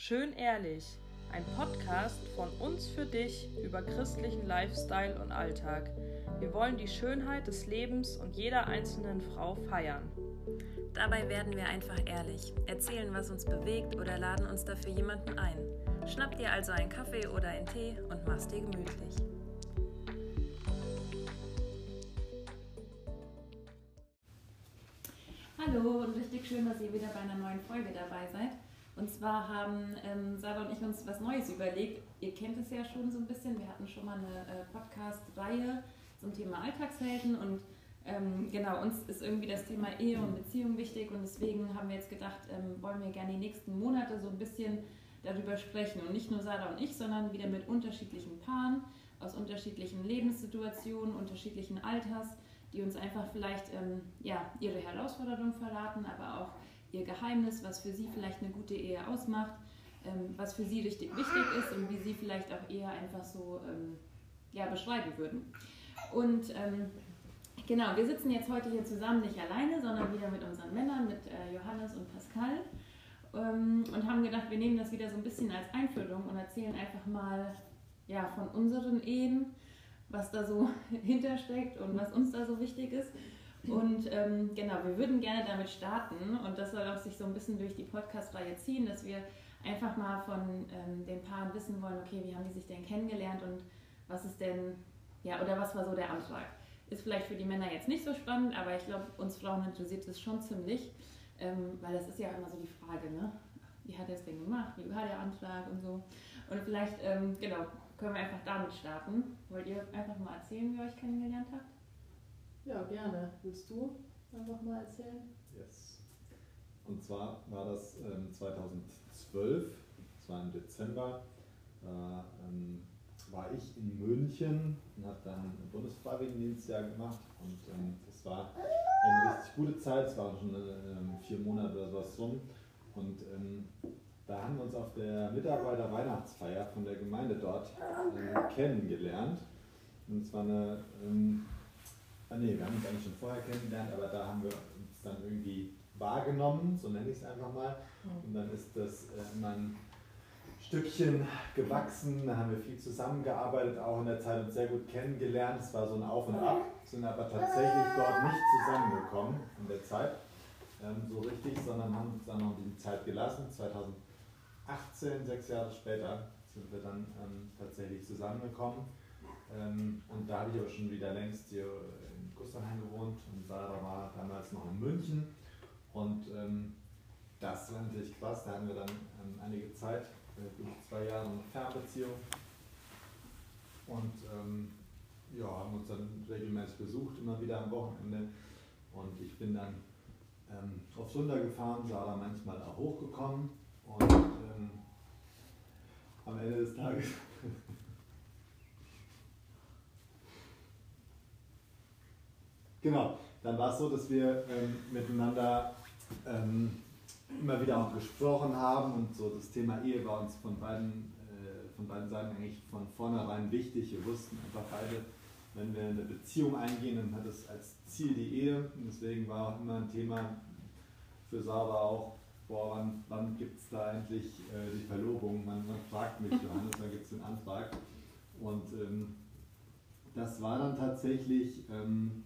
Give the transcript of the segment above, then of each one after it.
Schön ehrlich, ein Podcast von uns für dich über christlichen Lifestyle und Alltag. Wir wollen die Schönheit des Lebens und jeder einzelnen Frau feiern. Dabei werden wir einfach ehrlich, erzählen, was uns bewegt oder laden uns dafür jemanden ein. Schnapp dir also einen Kaffee oder einen Tee und mach's dir gemütlich. Hallo und richtig schön, dass ihr wieder bei einer neuen Folge dabei seid. Und zwar haben ähm, Sarah und ich uns was Neues überlegt. Ihr kennt es ja schon so ein bisschen. Wir hatten schon mal eine äh, Podcast-Reihe zum Thema Alltagshelden und ähm, genau, uns ist irgendwie das Thema Ehe und Beziehung wichtig und deswegen haben wir jetzt gedacht, ähm, wollen wir gerne die nächsten Monate so ein bisschen darüber sprechen. Und nicht nur Sarah und ich, sondern wieder mit unterschiedlichen Paaren aus unterschiedlichen Lebenssituationen, unterschiedlichen Alters, die uns einfach vielleicht ähm, ja, ihre Herausforderungen verraten, aber auch ihr Geheimnis, was für sie vielleicht eine gute Ehe ausmacht, ähm, was für sie richtig wichtig ist und wie sie vielleicht auch eher einfach so ähm, ja, beschreiben würden. Und ähm, genau, wir sitzen jetzt heute hier zusammen nicht alleine, sondern wieder mit unseren Männern, mit äh, Johannes und Pascal. Ähm, und haben gedacht, wir nehmen das wieder so ein bisschen als Einführung und erzählen einfach mal ja, von unseren Ehen, was da so hintersteckt und was uns da so wichtig ist. Und ähm, genau, wir würden gerne damit starten und das soll auch sich so ein bisschen durch die Podcast-Reihe ziehen, dass wir einfach mal von ähm, den Paaren wissen wollen, okay, wie haben die sich denn kennengelernt und was ist denn, ja, oder was war so der Antrag? Ist vielleicht für die Männer jetzt nicht so spannend, aber ich glaube, uns Frauen interessiert es schon ziemlich, ähm, weil das ist ja immer so die Frage, ne? Wie hat er es denn gemacht? Wie war der Antrag und so? Und vielleicht, ähm, genau, können wir einfach damit starten. Wollt ihr einfach mal erzählen, wie ihr euch kennengelernt habt? Ja, gerne. Willst du einfach mal erzählen? Yes. Und zwar war das ähm, 2012, es war im Dezember, da ähm, war ich in München und habe dann Bundesfreiwilligendienstjahr gemacht und ähm, das war eine richtig gute Zeit, es waren schon äh, vier Monate oder sowas rum und ähm, da haben wir uns auf der Mitarbeiter-Weihnachtsfeier von der Gemeinde dort äh, kennengelernt. Und es war eine ähm, Ah, nee, wir haben uns eigentlich schon vorher kennengelernt, aber da haben wir uns dann irgendwie wahrgenommen, so nenne ich es einfach mal. Und dann ist das äh, immer ein Stückchen gewachsen, da haben wir viel zusammengearbeitet, auch in der Zeit uns sehr gut kennengelernt. Es war so ein Auf und Ab, sind aber tatsächlich dort nicht zusammengekommen in der Zeit, ähm, so richtig, sondern haben uns dann noch die Zeit gelassen. 2018, sechs Jahre später, sind wir dann ähm, tatsächlich zusammengekommen. Ähm, und da habe ich aber schon wieder längst hier in Gusterheim gewohnt und Sarah war damals noch in München. Und ähm, das war natürlich krass, da hatten wir dann ähm, einige Zeit, äh, zwei Jahre eine Fernbeziehung. Und ähm, ja, haben uns dann regelmäßig besucht, immer wieder am Wochenende. Und ich bin dann ähm, aufs Wunder gefahren, Sarah manchmal auch hochgekommen. Und ähm, am Ende des Tages Genau, dann war es so, dass wir ähm, miteinander ähm, immer wieder auch gesprochen haben und so das Thema Ehe war uns von beiden, äh, von beiden Seiten eigentlich von vornherein wichtig. Wir wussten einfach beide, wenn wir eine Beziehung eingehen, dann hat es als Ziel die Ehe und deswegen war auch immer ein Thema für Sarah auch, boah, wann, wann gibt es da endlich äh, die Verlobung? Man, man fragt mich, Johannes, wann gibt es den Antrag? Und ähm, das war dann tatsächlich ähm,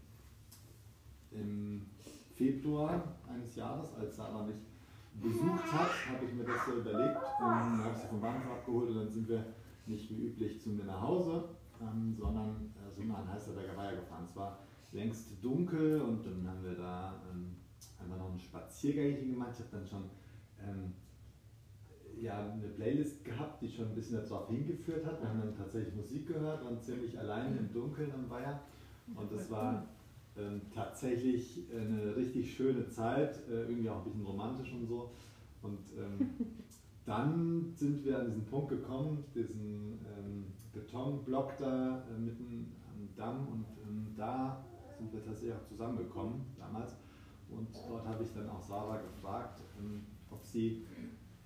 im Februar eines Jahres, als Sarah mich besucht hat, habe ich mir das so überlegt und habe sie vom Bahnhof abgeholt und dann sind wir nicht wie üblich zu mir nach Hause, ähm, sondern äh, sind wir an Heißerberger Weiher gefahren. Es war längst dunkel und dann haben wir da ähm, einfach noch einen Spaziergang gemacht. Ich habe dann schon ähm, ja, eine Playlist gehabt, die schon ein bisschen darauf hingeführt hat. Wir haben dann tatsächlich Musik gehört, waren ziemlich allein im Dunkeln am Weiher und das war ähm, tatsächlich eine richtig schöne Zeit, äh, irgendwie auch ein bisschen romantisch und so. Und ähm, dann sind wir an diesen Punkt gekommen, diesen ähm, Betonblock da äh, mitten am Damm und ähm, da sind wir tatsächlich auch zusammengekommen damals. Und dort habe ich dann auch Sarah gefragt, ähm, ob sie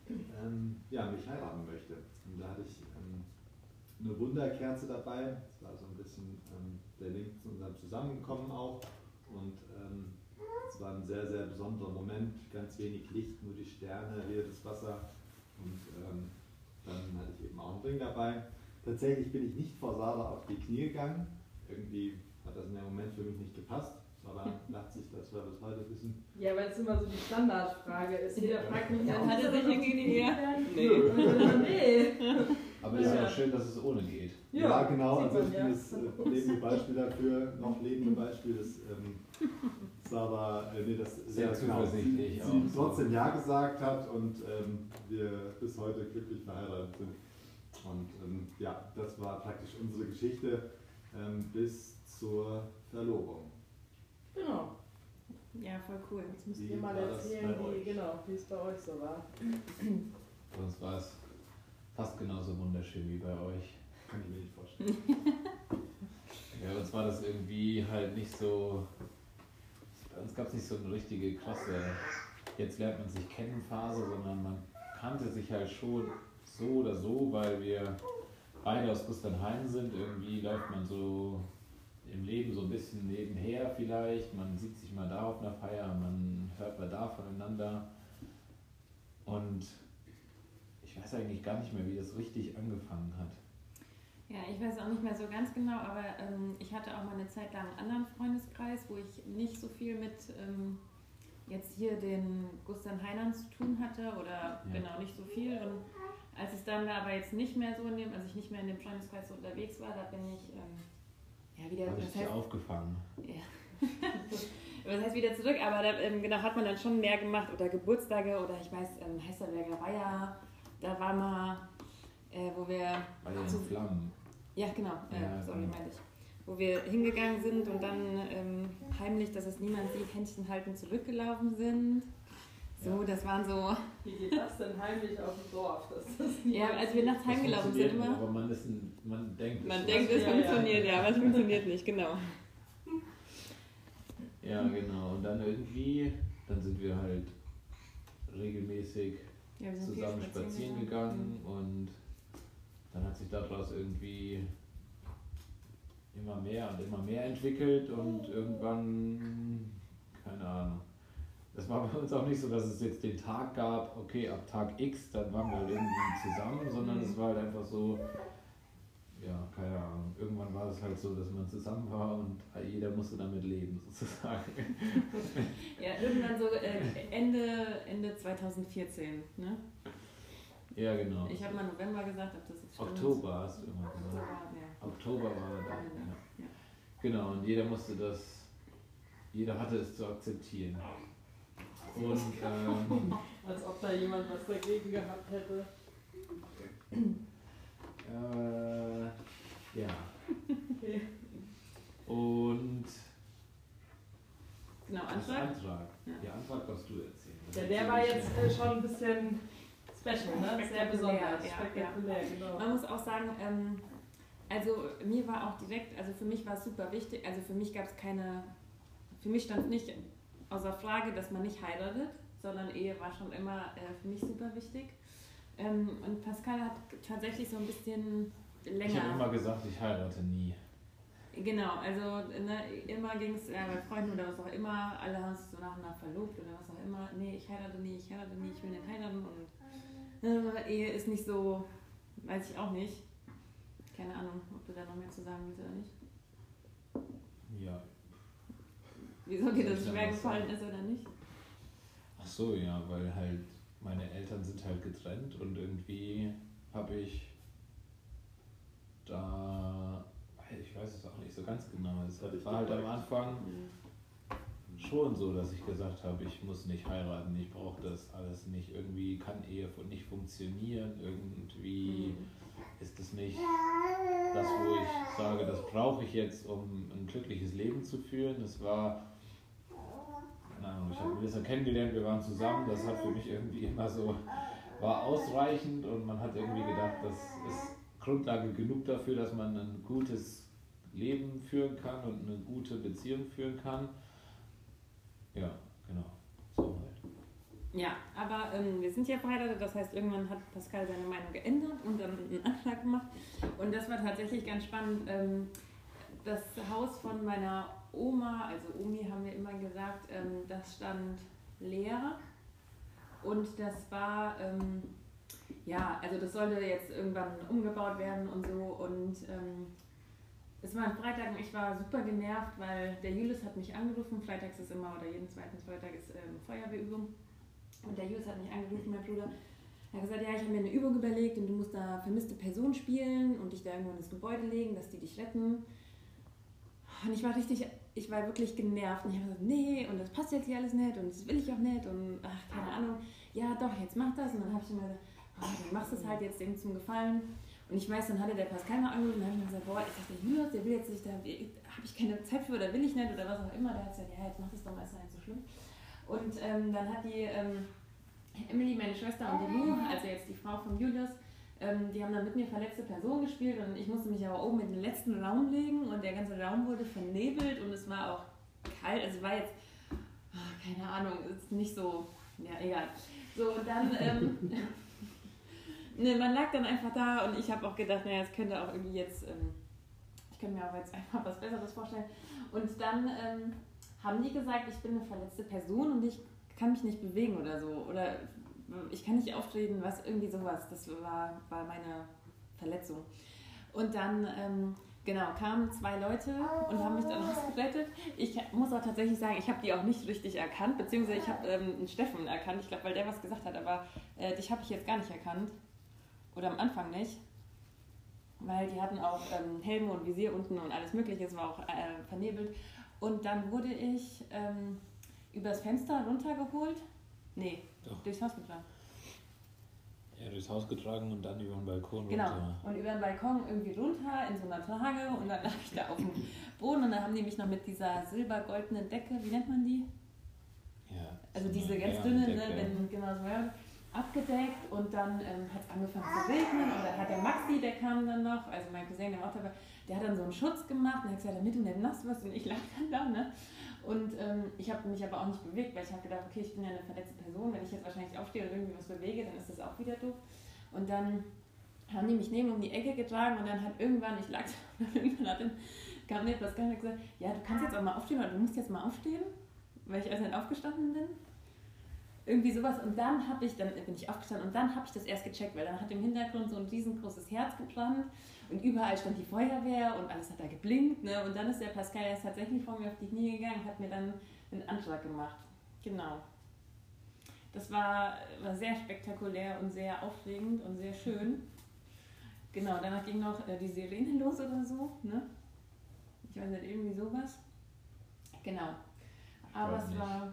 ähm, ja, mich heiraten möchte. Und da hatte ich eine Wunderkerze dabei. Das war so ein bisschen ähm, der Link zu unserem Zusammenkommen auch. Und ähm, es war ein sehr, sehr besonderer Moment. Ganz wenig Licht, nur die Sterne, hier das Wasser. Und ähm, dann hatte ich eben auch einen Ring dabei. Tatsächlich bin ich nicht vor Sarah auf die Knie gegangen. Irgendwie hat das in dem Moment für mich nicht gepasst. Sarah lacht sich, dass wir bis heute wissen. Ja, weil es immer so die Standardfrage ist. Jeder fragt mich, Dann hat er sich irgendwie ja. Nee. nee. Aber ist ja auch schön, dass es ohne geht. Ja, Ja, genau. Also ich bin das äh, lebende Beispiel dafür, noch lebende Beispiel, dass ähm, Sarah, äh, nee, das Sehr genau, sie, zuversichtlich sie auch. trotzdem Ja gesagt hat und ähm, wir bis heute glücklich verheiratet sind. Und ähm, ja, das war praktisch unsere Geschichte ähm, bis zur Verlobung. Genau. Ja, voll cool. Jetzt müsst Wie ihr mal erzählen, wie, genau, wie es bei euch so war. Bei uns war es fast genauso wunderschön wie bei euch. Kann ich mir nicht vorstellen. Ja, bei uns war das irgendwie halt nicht so. Bei uns gab es nicht so eine richtige krasse, jetzt lernt man sich kennen Phase, sondern man kannte sich halt schon so oder so, weil wir beide aus Gustenheim sind. Irgendwie läuft man so im Leben so ein bisschen nebenher vielleicht. Man sieht sich mal da auf einer Feier, man hört mal da voneinander. Und ich weiß eigentlich gar nicht mehr, wie das richtig angefangen hat. Ja, ich weiß auch nicht mehr so ganz genau, aber ähm, ich hatte auch mal eine Zeit lang einen anderen Freundeskreis, wo ich nicht so viel mit ähm, jetzt hier den Gustav Heinern zu tun hatte oder genau nicht so viel. Und als es dann aber jetzt nicht mehr so in dem, also ich nicht mehr in dem Freundeskreis so unterwegs war, da bin ich ähm, ja wieder, Habe ich heißt, aufgefangen. was heißt wieder zurück, aber da, ähm, genau hat man dann schon mehr gemacht oder Geburtstage oder ich weiß, ähm, Heisterberger Weiher, da war mal, äh, wo wir Bei den zu- Flammen. ja, genau, äh, Ja, sorry, genau. meinte ich. Wo wir hingegangen sind und dann ähm, heimlich, dass es niemand sieht, Händchen halten zurückgelaufen sind. So, das waren so. Wie geht das denn heimlich auf dem Dorf? Ja, als wir nachts heimgelaufen funktioniert sind immer. Aber man, ist ein, man denkt, es Man ist denkt, es Ja, ja. funktioniert, ja, aber es funktioniert nicht, genau. Ja, genau. Und dann irgendwie, dann sind wir halt regelmäßig Ja, wir zusammen spazieren gegangen und dann hat sich daraus irgendwie immer mehr und immer mehr entwickelt und irgendwann, keine Ahnung. Es war bei uns auch nicht so, dass es jetzt den Tag gab, okay, ab Tag X, dann waren wir halt irgendwie zusammen, sondern es war halt einfach so, ja, keine Ahnung. Irgendwann war es halt so, dass man zusammen war und jeder musste damit leben, sozusagen. Ja, irgendwann so äh, Ende, Ende 2014. Ne? Ja, genau. Ich habe mal November gesagt, ob das jetzt stimmt. Oktober hast du immer Oktober, gesagt. ja. Oktober war da. Ja. Ja. Genau, und jeder musste das, jeder hatte es zu akzeptieren. Und ähm, Als ob da jemand was dagegen gehabt hätte. äh, ja. Okay. Und Genau, Antrag. Antrag. Ja. Der Antrag darfst du erzählen. Das Ja, der war jetzt äh, schon ein bisschen special, ne? Sehr besonders. ja, Spektakulär, genau. Man muss auch sagen, ähm, also mir war auch direkt, also für mich war es super wichtig, also für mich gab es keine, für mich stand nicht außer Frage, dass man nicht heiratet, sondern Ehe war schon immer äh, für mich super wichtig. Ähm, und Pascal hat tatsächlich so ein bisschen Ich habe länger. immer gesagt, ich heirate nie. Genau, also ne, immer ging es ja, bei Freunden oder was auch immer, alle haben sich so nach und nach verlobt oder was auch immer. Nee, ich heirate nie, ich heirate nie, ich will nicht heiraten und äh, Ehe ist nicht so, weiß ich auch nicht. Keine Ahnung, ob du da noch mehr zu sagen willst oder nicht. Ja. Wieso dir das schwer gefallen ist oder nicht? Ach so, ja, weil halt meine Eltern sind halt getrennt und irgendwie habe ich da, ich weiß es auch nicht so ganz genau, es war halt am? Anfang schon so, dass ich gesagt habe, ich muss nicht heiraten, ich brauche das alles nicht, irgendwie kann Ehe nicht funktionieren, irgendwie ist es nicht das, wo ich sage, das brauche ich jetzt, um ein glückliches Leben zu führen. Es war, Ahnung, ich habe Melissa kennengelernt, wir waren zusammen, das hat für mich irgendwie immer so, war ausreichend und man hat irgendwie gedacht, das ist Grundlage genug dafür, dass man ein gutes Leben führen kann und eine gute Beziehung führen kann. Ja, genau, so halt. Ja, aber ähm, wir sind ja verheiratet, das heißt, irgendwann hat Pascal seine Meinung geändert und dann einen Antrag gemacht. Und das war tatsächlich ganz spannend. Ähm, das Haus von meiner Oma, also Omi haben wir immer gesagt, ähm, das stand leer. Und das war, ähm, ja, also das sollte jetzt irgendwann umgebaut werden und so. Und ähm, es war ein Freitag und ich war super genervt, weil der Julius hat mich angerufen. Freitags ist immer, oder jeden zweiten Freitag ist ähm, Feuerwehrübung. Und der Julius hat mich angerufen, mein Bruder. Er hat gesagt, ja, ich habe mir eine Übung überlegt und du musst da vermisste Person spielen und dich da irgendwo in das Gebäude legen, dass die dich retten. Und ich war richtig, ich war wirklich genervt und ich habe gesagt, nee, und das passt jetzt hier alles nicht und das will ich auch nicht und ach, keine Ahnung. Ja, doch, jetzt mach das. Und dann habe ich immer gesagt, oh, dann machst du es halt jetzt dem zum Gefallen. Und ich weiß, dann hatte der Pascal mal angerufen und dann habe ich mir gesagt, boah, ich dachte, Julius, der will jetzt nicht, da habe ich keine Zeit für oder will ich nicht oder was auch immer. Der hat gesagt, ja, jetzt mach das doch mal, ist nicht so schlimm. Und ähm, dann hat die ähm, Emily, meine Schwester und die Lou, also jetzt die Frau von Julius, ähm, die haben dann mit mir verletzte Person gespielt und ich musste mich aber oben in den letzten Raum legen und der ganze Raum wurde vernebelt und es war auch kalt, also war jetzt, oh, keine Ahnung, ist nicht so, ja, egal. So, und dann, ähm, ne, man lag dann einfach da und ich habe auch gedacht, naja, es könnte auch irgendwie jetzt, ähm, ich könnte mir auch jetzt einfach was Besseres vorstellen. Und dann ähm, haben die gesagt, ich bin eine verletzte Person und ich kann mich nicht bewegen oder so. Oder ich kann nicht auftreten, was irgendwie sowas. Das war, war meine Verletzung. Und dann, ähm, genau, kamen zwei Leute und haben mich dann rausgerettet. Ich muss auch tatsächlich sagen, ich habe die auch nicht richtig erkannt, beziehungsweise ich habe ähm, einen Steffen erkannt, ich glaube, weil der was gesagt hat, aber äh, dich habe ich jetzt gar nicht erkannt. Oder am Anfang nicht. Weil die hatten auch ähm, Helme und Visier unten und alles Mögliche, es war auch äh, vernebelt. Und dann wurde ich ähm, übers Fenster runtergeholt. Nee, Doch. durchs Haus getragen. Ja, durchs Haus getragen und dann über den Balkon Genau. runter. Und über den Balkon irgendwie runter in so einer Trage und dann lag ich da auf dem Boden und dann haben die mich noch mit dieser silbergoldenen Decke, wie nennt man die? Ja, Also so diese ganz dünne, ne, wenn genau so ja, abgedeckt und dann ähm, hat es angefangen zu regnen und dann hat der Maxi, der kam dann noch, also mein Cousin, der war auch dabei, der hat dann so einen Schutz gemacht und hat gesagt, damit du nicht nass wirst und ich lag dann da, ne? Und ähm, ich habe mich aber auch nicht bewegt, weil ich habe gedacht, okay, ich bin ja eine verletzte Person, wenn ich jetzt wahrscheinlich aufstehe und irgendwie was bewege, dann ist das auch wieder doof. Und dann haben die mich neben um die Ecke getragen und dann hat irgendwann, ich lag da irgendwann hat dann, kam mir und hat gesagt, ja, du kannst jetzt auch mal aufstehen oder du musst jetzt mal aufstehen, weil ich erst nicht aufgestanden bin. Irgendwie sowas. Und dann habe ich, dann bin ich aufgestanden und dann habe ich das erst gecheckt, weil dann hat im Hintergrund so ein riesengroßes Herz gebrannt und überall stand die Feuerwehr und alles hat da geblinkt. Ne? Und dann ist der Pascal erst tatsächlich vor mir auf die Knie gegangen und hat mir dann einen Antrag gemacht. Genau. Das war, war sehr spektakulär und sehr aufregend und sehr schön. Genau, danach ging noch äh, die Sirene los oder so. Ne? Ich weiß nicht, irgendwie sowas. Genau. Aber es war.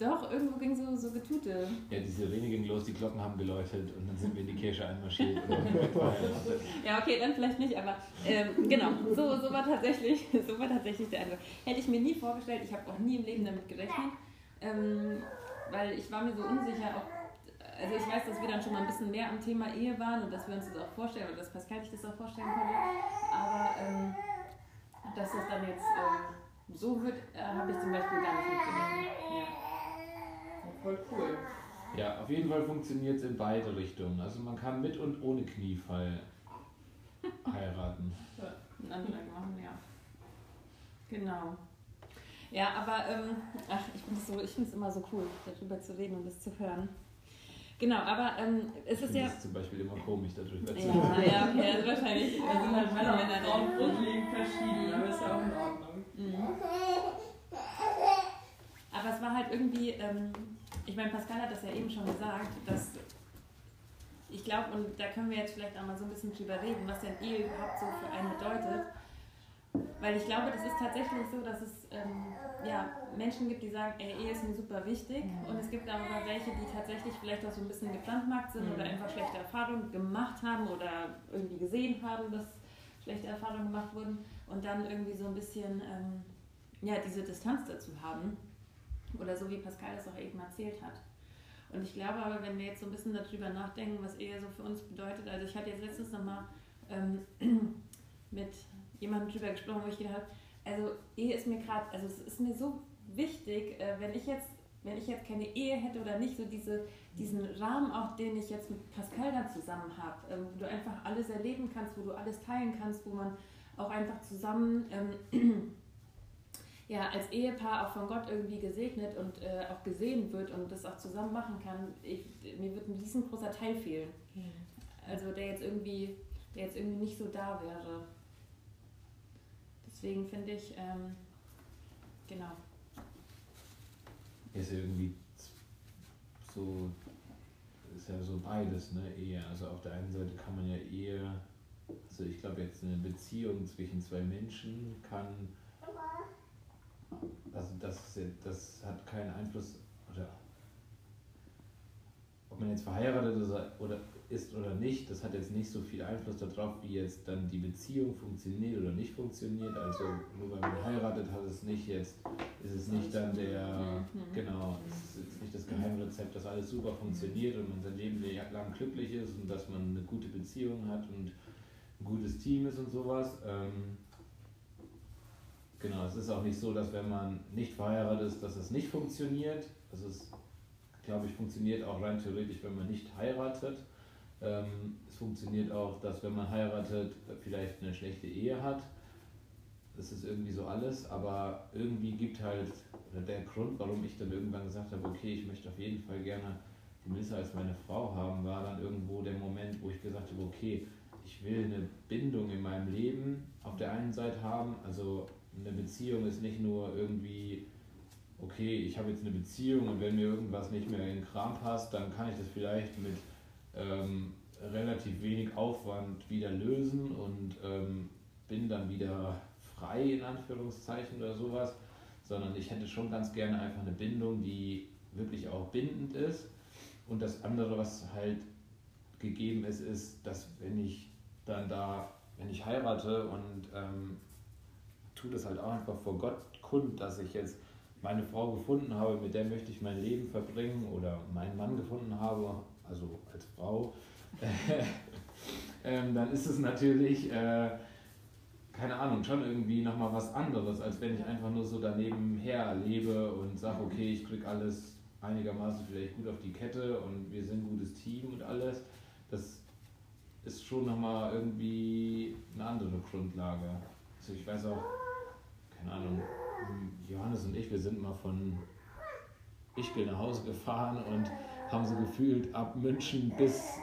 Doch, irgendwo ging so, so Getute. Ja, die Sirene ging los, die Glocken haben geläutet und dann sind wir in die Kirche einmarschiert. Ja, okay, dann vielleicht nicht, aber ähm, genau, so, so, war tatsächlich, so war tatsächlich der Eindruck. Hätte ich mir nie vorgestellt, ich habe auch nie im Leben damit gerechnet, ähm, weil ich war mir so unsicher, ob, also ich weiß, dass wir dann schon mal ein bisschen mehr am Thema Ehe waren und dass wir uns das auch vorstellen, oder dass Pascal sich das auch vorstellen konnte, aber ähm, dass das dann jetzt ähm, so wird, äh, habe ich zum Beispiel gar nicht mitgenommen. Ja. Voll cool. ja, auf jeden Fall funktioniert es in beide Richtungen. Also man kann mit und ohne Kniefall heiraten. einen Antrag machen, ja. Genau. Ja, aber ähm, ach, ich finde es so, ich finde es immer so cool, darüber zu reden und das zu hören. Genau, aber ähm, es ist ja. es zum Beispiel immer komisch, darüber zu Ja, reden. ja, okay, also wahrscheinlich äh, sind halt Männer und Männer Frauen drin. grundlegend verschieden, aber ist ja auch in Ordnung. Mhm. Aber es war halt irgendwie, ähm, ich meine, Pascal hat das ja eben schon gesagt, dass ich glaube, und da können wir jetzt vielleicht auch mal so ein bisschen drüber reden, was denn Ehe überhaupt so für einen bedeutet. Weil ich glaube, das ist tatsächlich so, dass es ähm, ja, Menschen gibt, die sagen, ey, Ehe ist mir super wichtig. Und es gibt aber welche, die tatsächlich vielleicht auch so ein bisschen gebrandmarkt sind oder einfach schlechte Erfahrungen gemacht haben oder irgendwie gesehen haben, dass schlechte Erfahrungen gemacht wurden. Und dann irgendwie so ein bisschen ähm, ja, diese Distanz dazu haben. Oder so wie Pascal das auch eben erzählt hat. Und ich glaube aber, wenn wir jetzt so ein bisschen darüber nachdenken, was Ehe so für uns bedeutet, also ich hatte jetzt letztens nochmal ähm, mit jemandem drüber gesprochen, wo ich gedacht habe, also Ehe ist mir gerade, also es ist mir so wichtig, äh, wenn ich jetzt, wenn ich jetzt keine Ehe hätte oder nicht, so diese, diesen Rahmen auch, den ich jetzt mit Pascal dann zusammen habe, ähm, wo du einfach alles erleben kannst, wo du alles teilen kannst, wo man auch einfach zusammen ähm, ja, als Ehepaar auch von Gott irgendwie gesegnet und äh, auch gesehen wird und das auch zusammen machen kann, ich, mir wird ein riesengroßer Teil fehlen. Also der jetzt irgendwie, der jetzt irgendwie nicht so da wäre. Deswegen finde ich, ähm, genau. Ist irgendwie so, ist ja so beides, ne, Ehe. Also auf der einen Seite kann man ja Ehe, also ich glaube jetzt eine Beziehung zwischen zwei Menschen kann also das, das hat keinen Einfluss, oder ob man jetzt verheiratet oder, ist oder nicht, das hat jetzt nicht so viel Einfluss darauf, wie jetzt dann die Beziehung funktioniert oder nicht funktioniert. Also nur weil man heiratet, hat es nicht jetzt, ist es nicht dann der, mhm. genau, es ist nicht das Geheimrezept, dass alles super funktioniert und man sein Leben lang glücklich ist und dass man eine gute Beziehung hat und ein gutes Team ist und sowas. Ähm, Genau, es ist auch nicht so, dass wenn man nicht verheiratet ist, dass es nicht funktioniert. Also es, glaube ich, funktioniert auch rein theoretisch, wenn man nicht heiratet. Ähm, es funktioniert auch, dass wenn man heiratet, vielleicht eine schlechte Ehe hat. Das ist irgendwie so alles, aber irgendwie gibt halt der Grund, warum ich dann irgendwann gesagt habe, okay, ich möchte auf jeden Fall gerne die Melissa als meine Frau haben, war dann irgendwo der Moment, wo ich gesagt habe, okay, ich will eine Bindung in meinem Leben auf der einen Seite haben, also eine Beziehung ist nicht nur irgendwie, okay, ich habe jetzt eine Beziehung und wenn mir irgendwas nicht mehr in den Kram passt, dann kann ich das vielleicht mit ähm, relativ wenig Aufwand wieder lösen und ähm, bin dann wieder frei in Anführungszeichen oder sowas, sondern ich hätte schon ganz gerne einfach eine Bindung, die wirklich auch bindend ist. Und das andere, was halt gegeben ist, ist, dass wenn ich dann da, wenn ich heirate und ähm, tue das halt auch einfach vor Gott kund, dass ich jetzt meine Frau gefunden habe, mit der möchte ich mein Leben verbringen oder meinen Mann gefunden habe, also als Frau, ähm, dann ist es natürlich, äh, keine Ahnung, schon irgendwie nochmal was anderes, als wenn ich einfach nur so daneben her lebe und sage, okay, ich kriege alles einigermaßen vielleicht gut auf die Kette und wir sind ein gutes Team und alles. Das ist schon nochmal irgendwie eine andere Grundlage. Also ich weiß auch, keine Ahnung, Johannes und ich, wir sind mal von Ischgl nach Hause gefahren und haben so gefühlt ab München bis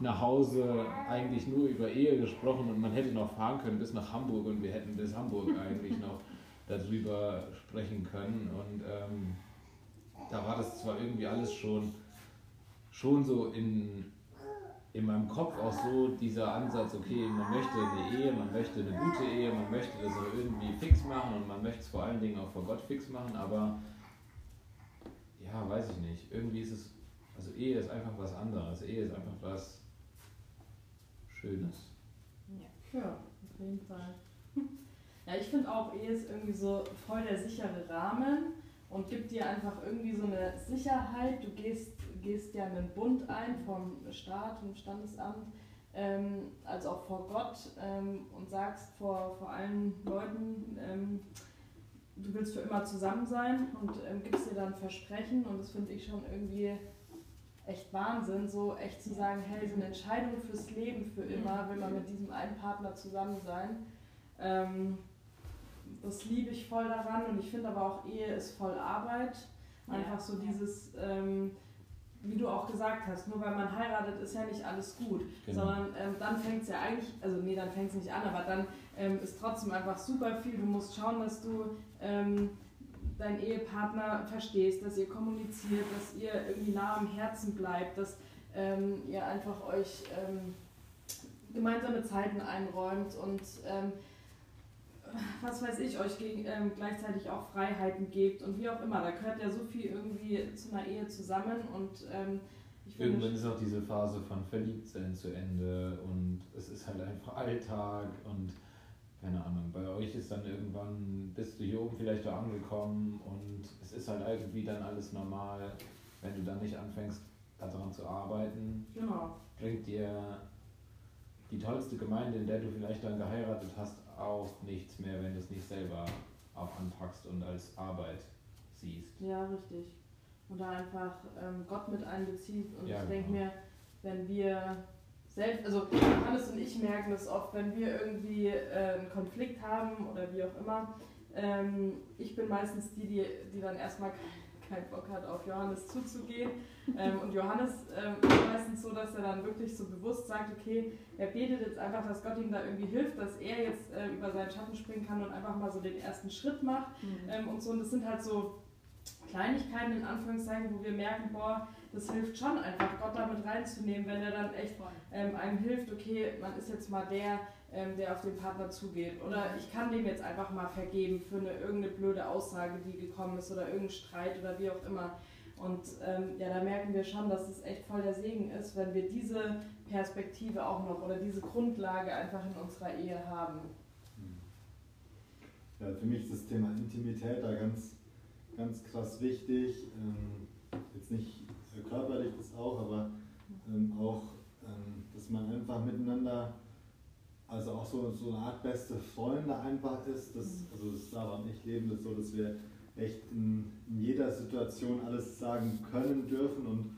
nach Hause eigentlich nur über Ehe gesprochen und man hätte noch fahren können bis nach Hamburg und wir hätten bis Hamburg eigentlich noch darüber sprechen können. Und ähm, da war das zwar irgendwie alles schon, schon so in in meinem Kopf auch so dieser Ansatz, okay, man möchte eine Ehe, man möchte eine gute Ehe, man möchte das auch irgendwie fix machen und man möchte es vor allen Dingen auch vor Gott fix machen, aber ja, weiß ich nicht. Irgendwie ist es, also Ehe ist einfach was anderes. Ehe ist einfach was Schönes. Ja, ja auf jeden Fall. Ja, ich finde auch, Ehe ist irgendwie so voll der sichere Rahmen und gibt dir einfach irgendwie so eine Sicherheit. Du gehst gehst ja einen Bund ein vom Staat, vom Standesamt, ähm, als auch vor Gott ähm, und sagst vor, vor allen Leuten, ähm, du willst für immer zusammen sein und ähm, gibst dir dann Versprechen und das finde ich schon irgendwie echt Wahnsinn, so echt zu sagen, hey, so eine Entscheidung fürs Leben für immer, will man mit diesem einen Partner zusammen sein. Ähm, das liebe ich voll daran und ich finde aber auch Ehe ist voll Arbeit. Einfach so dieses, ähm, wie du auch gesagt hast, nur weil man heiratet, ist ja nicht alles gut. Genau. Sondern ähm, dann fängt es ja eigentlich, also nee, dann fängt es nicht an, aber dann ähm, ist trotzdem einfach super viel. Du musst schauen, dass du ähm, deinen Ehepartner verstehst, dass ihr kommuniziert, dass ihr irgendwie nah am Herzen bleibt, dass ähm, ihr einfach euch ähm, gemeinsame Zeiten einräumt und ähm, was weiß ich, euch gegen, ähm, gleichzeitig auch Freiheiten gebt und wie auch immer. Da gehört ja so viel irgendwie zu einer Ehe zusammen und ähm, Irgendwann ist auch diese Phase von Verliebtsein zu Ende und es ist halt einfach Alltag und keine Ahnung, bei euch ist dann irgendwann, bist du hier oben vielleicht auch angekommen und es ist halt irgendwie dann alles normal, wenn du dann nicht anfängst daran zu arbeiten, genau. bringt dir die tollste Gemeinde, in der du vielleicht dann geheiratet hast, auch nichts mehr, wenn du es nicht selber auch anpackst und als Arbeit siehst. Ja, richtig. Und da einfach ähm, Gott mit einbezieht. Und ja, ich denke genau. mir, wenn wir selbst, also Hannes und ich merken das oft, wenn wir irgendwie äh, einen Konflikt haben oder wie auch immer, Ähm, ich bin meistens die, die, die dann erstmal keinen Bock hat, auf Johannes zuzugehen. Ähm, und Johannes ähm, ist meistens so, dass er dann wirklich so bewusst sagt, okay, er betet jetzt einfach, dass Gott ihm da irgendwie hilft, dass er jetzt äh, über seinen Schatten springen kann und einfach mal so den ersten Schritt macht Mhm. ähm, und so. Und das sind halt so Kleinigkeiten in Anführungszeichen, wo wir merken, boah, das hilft schon einfach, Gott damit reinzunehmen, wenn er dann echt ähm, einem hilft, okay, man ist jetzt mal der, ähm, der auf den Partner zugeht. Oder ich kann dem jetzt einfach mal vergeben für eine irgendeine blöde Aussage, die gekommen ist oder irgendeinen Streit oder wie auch immer. Und ähm, ja, da merken wir schon, dass es echt voll der Segen ist, wenn wir diese Perspektive auch noch oder diese Grundlage einfach in unserer Ehe haben. Ja, für mich ist das Thema Intimität da ganz, ganz krass wichtig. Ähm, jetzt nicht körperlich das auch, aber ähm, auch, ähm, dass man einfach miteinander, also auch so, so eine Art beste Freunde einfach ist. Das, also Sarah und ich leben das so, dass wir echt in, in jeder Situation alles sagen können dürfen und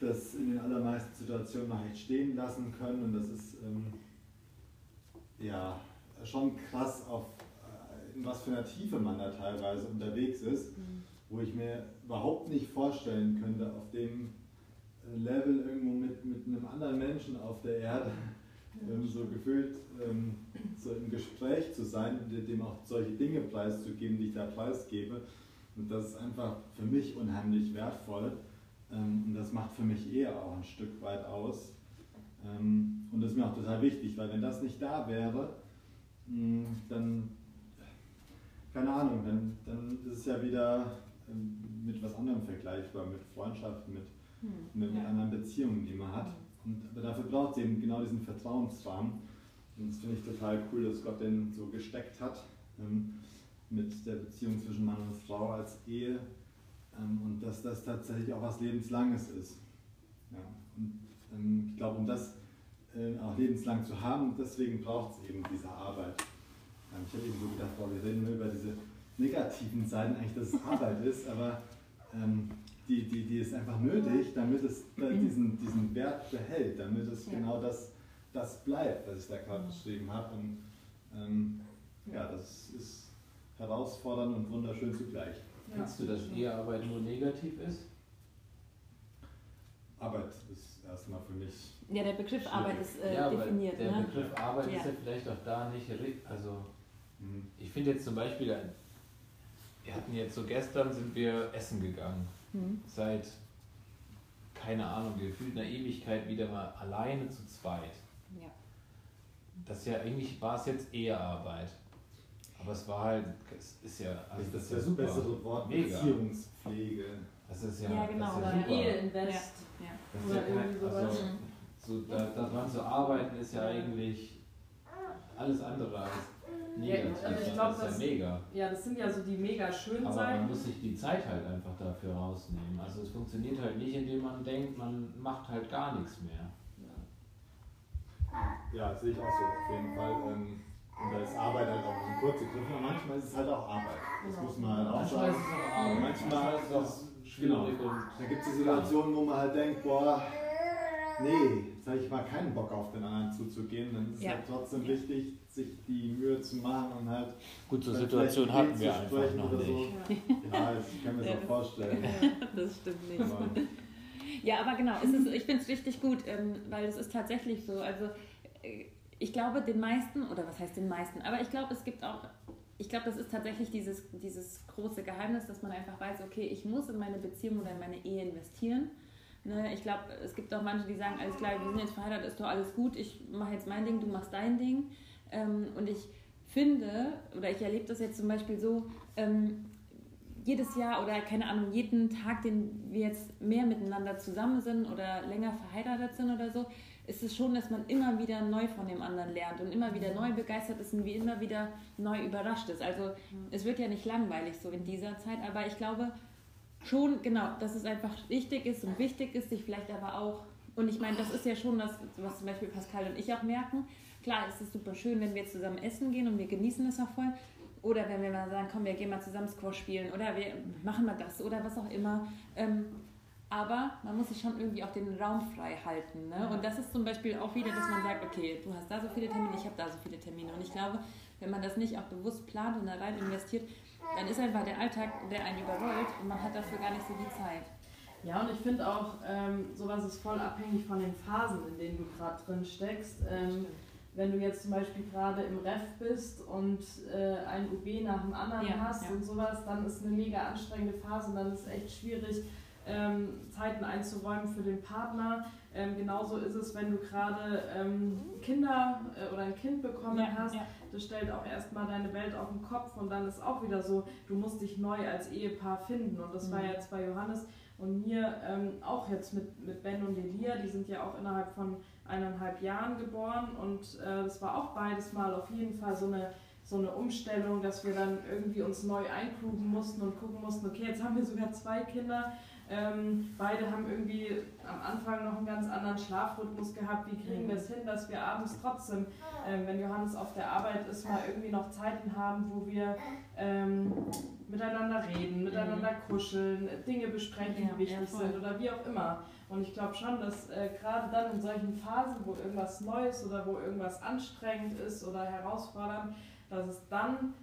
das in den allermeisten Situationen noch echt stehen lassen können. Und das ist ähm, ja schon krass, auf äh, in was für einer Tiefe man da teilweise unterwegs ist, wo ich mir überhaupt nicht vorstellen könnte, auf dem Level irgendwo mit, mit einem anderen Menschen auf der Erde so gefühlt ähm, so im Gespräch zu sein und dem auch solche Dinge preiszugeben, die ich da preisgebe. Und das ist einfach für mich unheimlich wertvoll. Ähm, und das macht für mich eher auch ein Stück weit aus. Ähm, und das ist mir auch total wichtig, weil wenn das nicht da wäre, mh, dann, keine Ahnung, dann, dann ist es ja wieder ähm, mit was anderem vergleichbar, mit Freundschaften, mit, mit, mit Ja. anderen Beziehungen, die man hat. Und, aber dafür braucht es eben genau diesen Vertrauensrahmen. Und das finde ich total cool, dass Gott den so gesteckt hat ähm, mit der Beziehung zwischen Mann und Frau als Ehe ähm, und dass das tatsächlich auch was Lebenslanges ist. Ja. Und ähm, ich glaube, um das äh, auch lebenslang zu haben, deswegen braucht es eben diese Arbeit. Ähm, ich habe eben so gedacht, boah, wir reden nur über diese negativen Seiten, eigentlich, dass es Arbeit ist, aber ähm, die, die, die ist einfach nötig, damit es äh, diesen, diesen Wert behält, damit es Ja. genau das, das bleibt, was ich da gerade beschrieben habe. Und ähm, ja, das ist herausfordernd und wunderschön zugleich. Findest du, dass Ehearbeit nur negativ ist? Arbeit ist erstmal für mich. Ja, der Begriff Arbeit ist äh, ja, definiert. der ne? Begriff Arbeit ist Ja. ja vielleicht auch da nicht, also hm, ich finde jetzt zum Beispiel, wir hatten jetzt so gestern sind wir essen gegangen, Hm. seit, keine Ahnung, gefühlt einer Ewigkeit wieder mal alleine zu zweit. Ja. Das ist ja eigentlich war es jetzt Ehearbeit. Aber es war halt, es ist ja, also das ist ja das super. bessere Wort, Mega. Beziehungspflege. Das ist ja, Ja, genau, das ist ja oder super. Eheinvest. Ja. Das ist Oder ja kein, irgendwie sowas. also, so, da, daran zu arbeiten ist ja eigentlich alles andere als negativ. also ich das glaub, ist ja das- mega. Ja, das sind ja so die mega schönen Aber man Seiten. muss sich die Zeit halt einfach dafür rausnehmen. Also es funktioniert halt nicht, indem man denkt, man macht halt gar nichts mehr. Ja, das sehe ich auch so, auf jeden Fall. Ähm, und da ist Arbeit halt auch ein kurze Griff, aber manchmal ist es halt auch Arbeit. Das muss man halt auch Manchmal ist sagen. es auch Arbeit, Manchmal ist es auch schwierig und Da gibt es die Situationen, wo man halt denkt, boah, nee, jetzt habe ich mal keinen Bock auf den anderen zuzugehen. Dann ist es Ja. halt trotzdem wichtig, sich die Mühe zu machen und halt. gut, so Situation hatten wir einfach noch oder so. nicht. Ja, ich kann mir das auch vorstellen. Das stimmt nicht. Aber, Ja, aber genau, es ist, ich finde es richtig gut, ähm, weil es ist tatsächlich so. Also äh, ich glaube den meisten, oder was heißt den meisten, aber ich glaube, es gibt auch, ich glaube, das ist tatsächlich dieses, dieses große Geheimnis, dass man einfach weiß, okay, ich muss in meine Beziehung oder in meine Ehe investieren. Ne, ich glaube, es gibt auch manche, die sagen, alles klar, wir sind jetzt verheiratet, ist doch alles gut, ich mache jetzt mein Ding, du machst dein Ding. Ähm, und ich finde, oder ich erlebe das jetzt zum Beispiel so, ähm, jedes Jahr oder keine Ahnung, jeden Tag, den wir jetzt mehr miteinander zusammen sind oder länger verheiratet sind oder so, ist es schon, dass man immer wieder neu von dem anderen lernt und immer wieder neu begeistert ist und wie immer wieder neu überrascht ist. Also es wird ja nicht langweilig so in dieser Zeit, aber ich glaube schon, genau, dass es einfach wichtig ist und wichtig ist, sich vielleicht aber auch, und ich meine, das ist ja schon das, was zum Beispiel Pascal und ich auch merken, klar, es ist super schön, wenn wir zusammen essen gehen und wir genießen es auch voll, oder wenn wir mal sagen, komm, wir gehen mal zusammen Squash spielen oder wir machen mal das oder was auch immer. Ähm, aber man muss sich schon irgendwie auch den Raum frei halten. Ne? Und das ist zum Beispiel auch wieder, dass man sagt, okay, du hast da so viele Termine, ich habe da so viele Termine. Und ich glaube, wenn man das nicht auch bewusst plant und da rein investiert, dann ist einfach der Alltag, der einen überrollt und man hat dafür gar nicht so die Zeit. Ja, und ich finde auch, ähm, sowas ist voll abhängig von den Phasen, in denen du gerade drin steckst. Ähm, wenn du jetzt zum Beispiel gerade im Ref bist und äh, ein UB nach dem anderen Ja, hast ja. und sowas, dann ist eine mega anstrengende Phase und dann ist es echt schwierig, ähm, Zeiten einzuräumen für den Partner. Ähm, genauso ist es, wenn du gerade ähm, Kinder äh, oder ein Kind bekommen hast. ja. Das stellt auch erstmal deine Welt auf den Kopf und dann ist auch wieder so, du musst dich neu als Ehepaar finden. Und das war Mhm. jetzt bei Johannes und mir ähm, auch jetzt mit, mit Ben und Elia, die sind ja auch innerhalb von eineinhalb Jahren geboren und äh, das war auch beides mal auf jeden Fall so eine, so eine Umstellung, dass wir dann irgendwie uns neu einklugen mussten und gucken mussten, okay, jetzt haben wir sogar zwei Kinder. Ähm, beide haben irgendwie am Anfang noch einen ganz anderen Schlafrhythmus gehabt. Wie kriegen wir es hin, dass wir abends trotzdem, ähm, wenn Johannes auf der Arbeit ist, mal irgendwie noch Zeiten haben, wo wir ähm, miteinander reden, miteinander kuscheln, Dinge besprechen, Ja, die wichtig ja, sind oder wie auch immer. Und ich glaube schon, dass äh, gerade dann in solchen Phasen, wo irgendwas Neues oder wo irgendwas anstrengend ist oder herausfordernd, dass es dann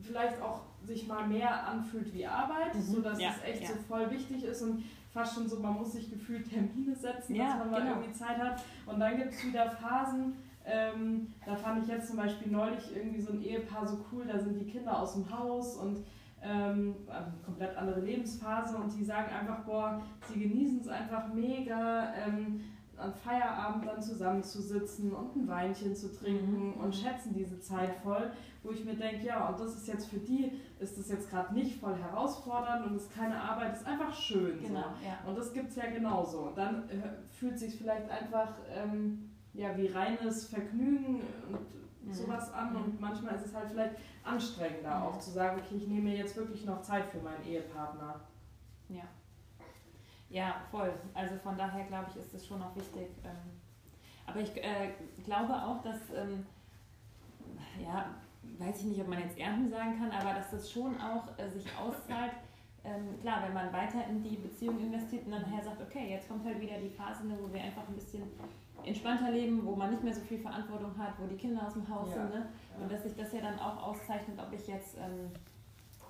vielleicht auch sich mal mehr anfühlt wie Arbeit, Mhm. sodass Ja, es echt so voll wichtig ist und fast schon so, man muss sich gefühlt Termine setzen, dass man mal genau. irgendwie Zeit hat. Und dann gibt es wieder Phasen, ähm, da fand ich jetzt zum Beispiel neulich irgendwie so ein Ehepaar so cool, da sind die Kinder aus dem Haus und ähm, eine komplett andere Lebensphase und die sagen einfach, boah, sie genießen es einfach mega, ähm, an Feierabend dann zusammenzusitzen und ein Weinchen zu trinken Mhm. und schätzen diese Zeit voll, wo ich mir denke, ja, und das ist jetzt für die, ist das jetzt gerade nicht voll herausfordernd und ist keine Arbeit, ist einfach schön. Genau, So. ja. Und das gibt es ja genauso. Und dann äh, fühlt sich vielleicht einfach ähm, ja, wie reines Vergnügen und. Sowas an. Und manchmal ist es halt vielleicht anstrengender Mhm. auch zu sagen, okay, ich nehme mir jetzt wirklich noch Zeit für meinen Ehepartner. Ja. Ja, voll. Also von daher glaube ich, ist das schon auch wichtig. Ähm, aber ich äh, glaube auch, dass, ähm, ja, weiß ich nicht, ob man jetzt Ernten sagen kann, aber dass das schon auch äh, sich auszahlt. Ähm, klar, wenn man weiter in die Beziehung investiert und dann nachher sagt, okay, jetzt kommt halt wieder die Phase, ne, wo wir einfach ein bisschen entspannter leben, wo man nicht mehr so viel Verantwortung hat, wo die Kinder aus dem Haus Ja. sind. Ne? Und dass sich das ja dann auch auszeichnet, ob ich jetzt ähm,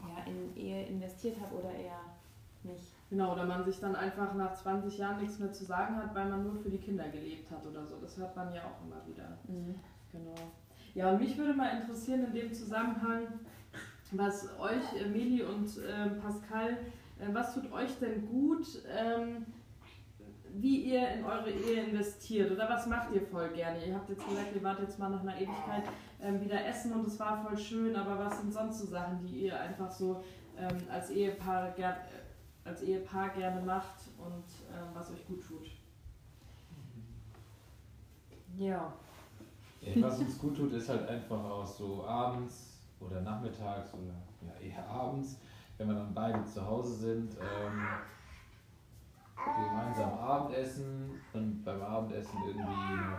ja, in Ehe investiert habe oder eher nicht. Genau, oder man sich dann einfach nach 20 Jahren nichts mehr zu sagen hat, weil man nur für die Kinder gelebt hat oder so. Das hört man ja auch immer wieder. Genau. Ja, und mich würde mal interessieren in dem Zusammenhang, was euch, äh, Meli und ähm, Pascal, äh, was tut euch denn gut, ähm, wie ihr in eure Ehe investiert oder was macht ihr voll gerne? Ihr habt jetzt gesagt, ihr wart jetzt mal nach einer Ewigkeit ähm, wieder essen und es war voll schön, aber was sind sonst so Sachen, die ihr einfach so ähm, als, Ehepaar, ger als Ehepaar gerne macht und ähm, was euch gut tut? Ja. Ja, was uns gut tut, ist halt einfach auch so abends oder nachmittags oder ja, eher abends, wenn wir dann beide zu Hause sind, ähm, gemeinsam Abendessen und beim Abendessen irgendwie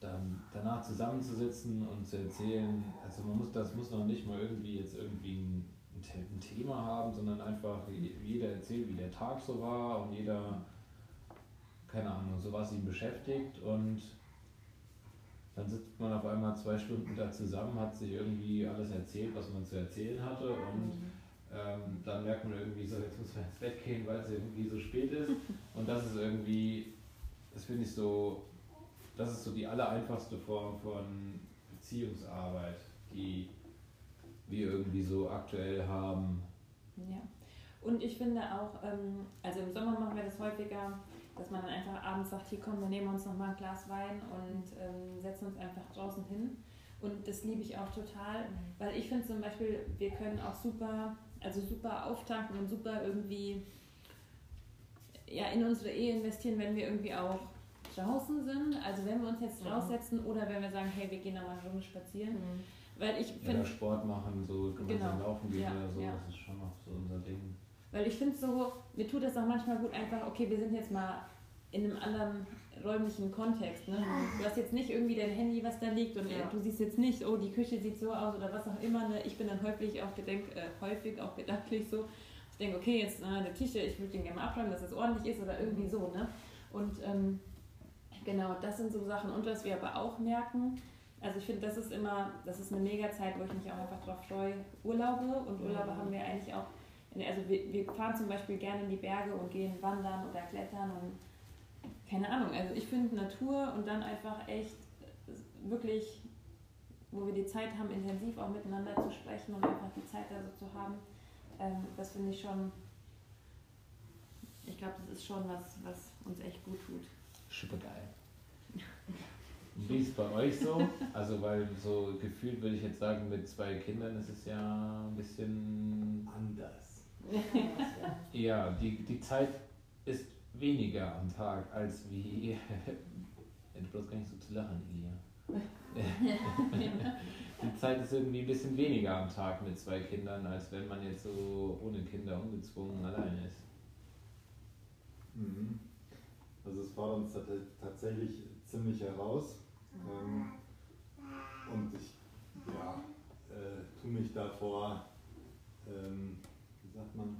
dann danach zusammenzusitzen und zu erzählen. Also man muss das muss noch nicht mal irgendwie jetzt irgendwie ein, ein The- ein Thema haben, sondern einfach je- jeder erzählt, wie der Tag so war und jeder keine Ahnung, so was ihn beschäftigt und dann sitzt man auf einmal zwei Stunden da zusammen, hat sich irgendwie alles erzählt, was man zu erzählen hatte und ähm, dann merkt man irgendwie so, jetzt muss man ins Bett gehen, weil es irgendwie so spät ist und das ist irgendwie, das finde ich so, das ist so die allereinfachste Form von Beziehungsarbeit, die wir irgendwie so aktuell haben. Ja. Und ich finde auch, ähm, also im Sommer machen wir das häufiger, dass man dann einfach abends sagt, hier komm, wir nehmen uns noch mal ein Glas Wein und ähm, setzen uns einfach draußen hin. Und das liebe ich auch total, weil ich finde zum Beispiel, wir können auch super, also super auftanken und super irgendwie ja, in unsere Ehe investieren, wenn wir irgendwie auch draußen sind. Also wenn wir uns jetzt Mhm. raussetzen oder wenn wir sagen, hey, wir gehen da mal eine Runde spazieren. Weil ich Oder finde, Sport machen, so gemeinsam Genau. laufen gehen Ja, oder so, ja. das ist schon noch so unser Ding. Weil ich finde so, mir tut das auch manchmal gut einfach, okay, wir sind jetzt mal in einem anderen räumlichen Kontext. Ne? Du hast jetzt nicht irgendwie dein Handy, was da liegt und äh, Ja. du siehst jetzt nicht, oh, die Küche sieht so aus oder was auch immer. Ne? Ich bin dann häufig auch, gedenk, äh, häufig auch gedanklich so, ich denke, okay, jetzt äh, der Tisch, ich würde den gerne mal abschreiben, dass es ordentlich ist oder irgendwie so. Ne? Und ähm, genau, das sind so Sachen. Und was wir aber auch merken, also ich finde, das ist immer, das ist eine mega Zeit, wo ich mich auch einfach drauf freue. Urlaube und Urlaube mhm. haben wir eigentlich auch, also wir, wir fahren zum Beispiel gerne in die Berge und gehen wandern oder klettern und keine Ahnung, also ich finde Natur und dann einfach echt wirklich, wo wir die Zeit haben, intensiv auch miteinander zu sprechen und einfach die Zeit da so zu haben, ähm, das finde ich schon, ich glaube, das ist schon was, was uns echt gut tut. Super geil. Wie ist es bei euch so? Also, weil so gefühlt würde ich jetzt sagen, mit zwei Kindern ist es ja ein bisschen anders. ja, die, die Zeit ist weniger am Tag als wie. bloß gar nicht so zu lachen, Ilia. die Zeit ist irgendwie ein bisschen weniger am Tag mit zwei Kindern, als wenn man jetzt so ohne Kinder ungezwungen allein ist. Mhm. Also es fordert uns tatsächlich ziemlich heraus. Ähm, und ich ja, äh, tue mich davor, ähm, wie sagt man,